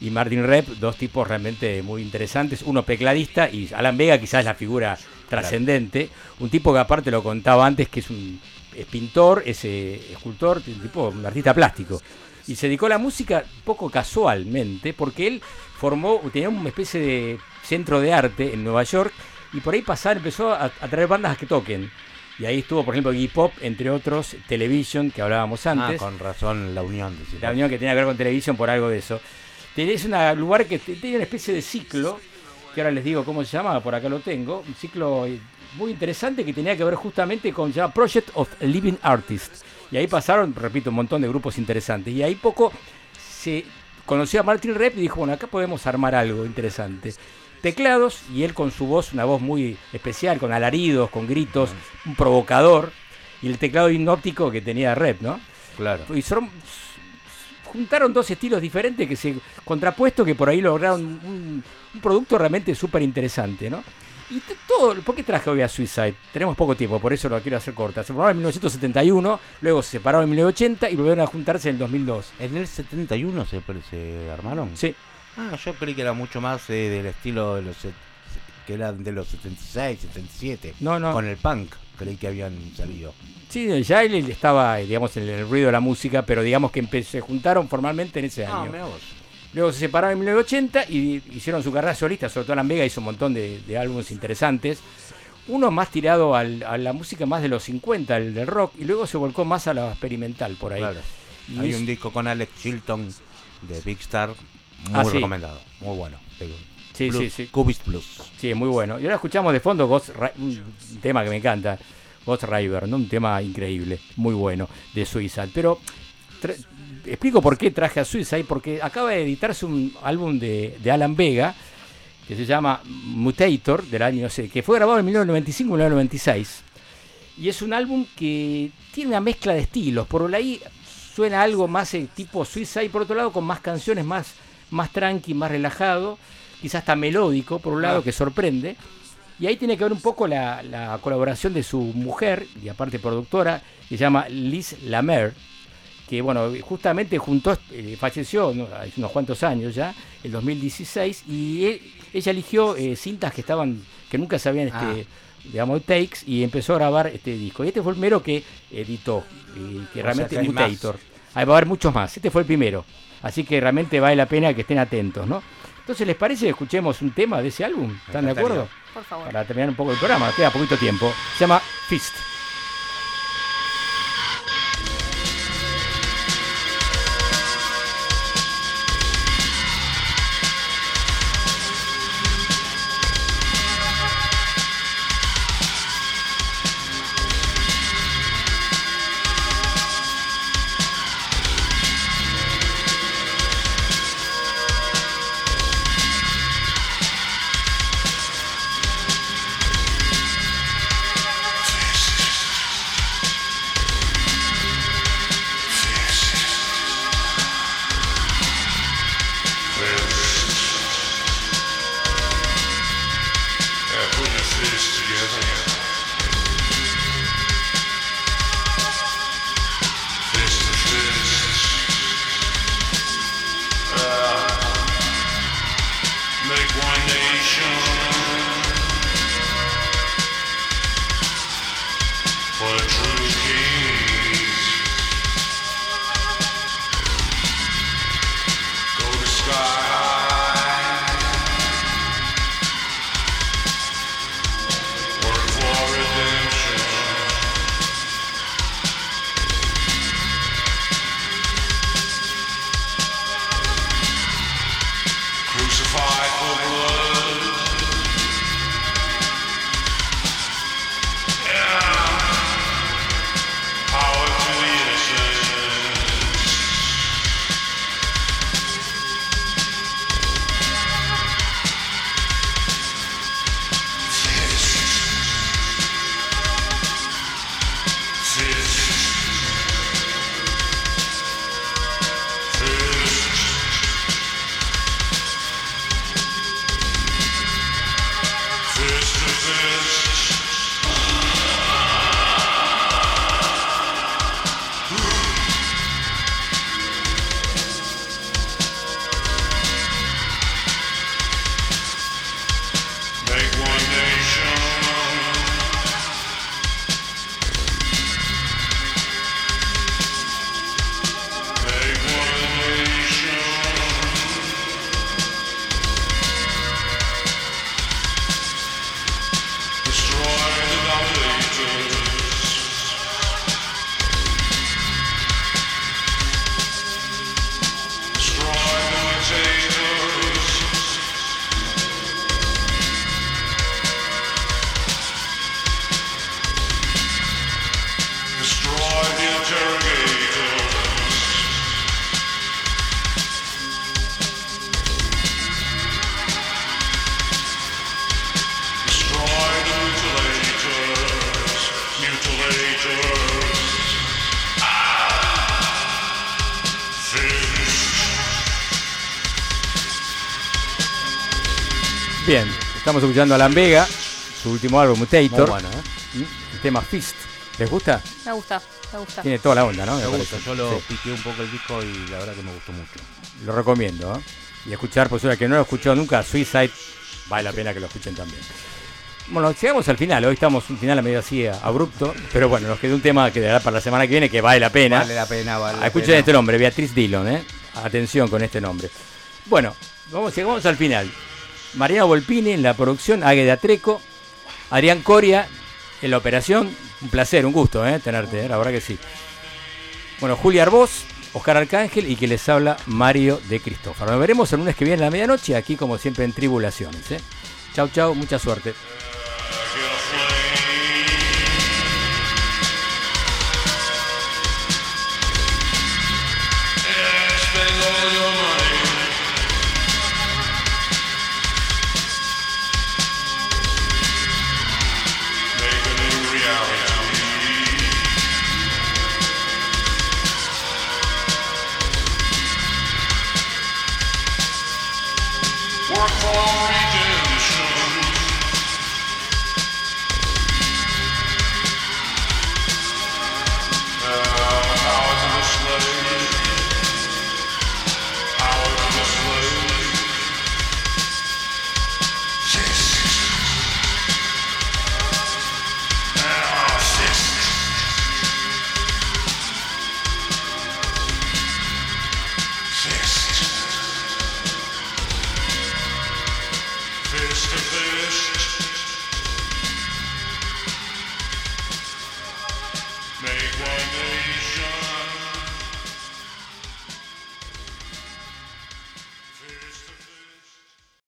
y Martin Rep, dos tipos realmente muy interesantes. Uno tecladista y Alan Vega quizás es la figura trascendente. Un tipo que aparte lo contaba antes, que es un es pintor, es eh, escultor, un tipo, un artista plástico. Y se dedicó a la música poco casualmente, porque él formó, tenía una especie de centro de arte en Nueva York y por ahí pasar empezó a, a traer bandas a que toquen. Y ahí estuvo, por ejemplo, Iggy Pop, entre otros, Television, que hablábamos Ah, antes. con razón la unión. decís. La unión que tenía que ver con Television por algo de eso. Tenés un lugar que tiene una especie de ciclo, que ahora les digo cómo se llama, por acá lo tengo. Un ciclo eh, muy interesante que tenía que ver justamente con llama Project of Living Artists. Y ahí pasaron, repito, un montón de grupos interesantes. Y ahí poco se conoció a Martin Rep y dijo, bueno, acá podemos armar algo interesante. Teclados, y él con su voz, una voz muy especial, con alaridos, con gritos, un provocador, y el teclado hipnóptico que tenía Rep, ¿no? Claro. Y son- juntaron dos estilos diferentes que se contrapuestos que por ahí lograron un, un producto realmente súper interesante, ¿no? Y todo, ¿por qué traje hoy a Suicide? Tenemos poco tiempo, por eso lo quiero hacer corta. Se formaron en 1971, luego se separaron en 1980 y volvieron a juntarse en el 2002. ¿En el 71 se, se armaron? Sí. Ah, yo creí que era mucho más eh, del estilo de los que eran de los 76, 77. No, no. Con el punk, creí que habían salido. Sí, ya él estaba, eh, digamos, en el ruido de la música, pero digamos que se juntaron formalmente en ese Ah, año. vos. Luego se separaron en 1980 y hicieron su carrera solista, sobre todo Alan Vega hizo un montón de, de álbumes interesantes. Uno más tirado al- a la música más de los 50, el del rock, y luego se volcó más a lo experimental por ahí. Claro. Y Hay es- un disco con Alex Chilton de Big Star, muy Ah, sí. recomendado, muy bueno. Sí, sí, sí. Cubist Blues. Sí, muy bueno. Y ahora escuchamos de fondo Ghost Ri- un tema que me encanta, Ghost River, ¿no? Un tema increíble, muy bueno, de Suicide. Pero explico por qué traje a Suicide, porque acaba de editarse un álbum de, de Alan Vega, que se llama Mutator, del año, no sé, que fue grabado en 1995 1996. Y es un álbum que tiene una mezcla de estilos. Por ahí suena algo más eh, tipo Suicide, por otro lado con más canciones, más, más tranqui, más relajado, quizás hasta melódico, por un lado, Ah. que sorprende. Y ahí tiene que ver un poco la, la colaboración de su mujer, y aparte productora, que se llama Liz Lamer, que bueno, justamente juntó, eh, falleció ¿no? hace unos cuantos años ya, el 2016, y él- ella eligió eh, cintas que estaban, que nunca se habían, este, digamos, takes, y empezó a grabar este disco. Y este fue el primero que editó, y que O realmente que hay Mutator. Ahí va a haber muchos más, este fue el primero. Así que realmente vale la pena que estén atentos, ¿no? Entonces, ¿les parece que escuchemos un tema de ese álbum? ¿Están de acuerdo? Por favor. Para terminar un poco el programa, queda poquito tiempo. Se llama. Fist. Estamos escuchando a Alan Vega, su último álbum, Mutator. Muy bueno, ¿eh? Mm, El tema Fist. ¿Les gusta? Me gusta, me gusta. Tiene toda la onda, ¿no? Me Me gusta, yo lo Sí. piqué un poco el disco y la verdad que me gustó mucho. Lo recomiendo, ¿eh? Y escuchar, por suerte que no lo he escuchado nunca, Suicide, vale la pena que lo escuchen también. Bueno, llegamos al final, hoy estamos un final a medio así abrupto, pero bueno, nos quedó un tema que dará para la semana que viene que vale la pena. Vale la pena, vale la Escuchen pena. este nombre, Beatriz Dillon, ¿eh? Atención con este nombre. Bueno, vamos, llegamos al final. Mariano Volpini en la producción, Águeda Treco, Adrián Coria en la operación. Un placer, un gusto, ¿eh? Tenerte, ¿eh? la verdad que sí. Bueno, Julia Arbós, Oscar Arcángel y que les habla Mario de Cristófaro. Nos veremos el lunes que viene a la medianoche, aquí como siempre en Tribulaciones. ¿eh? Chau, chau, mucha suerte.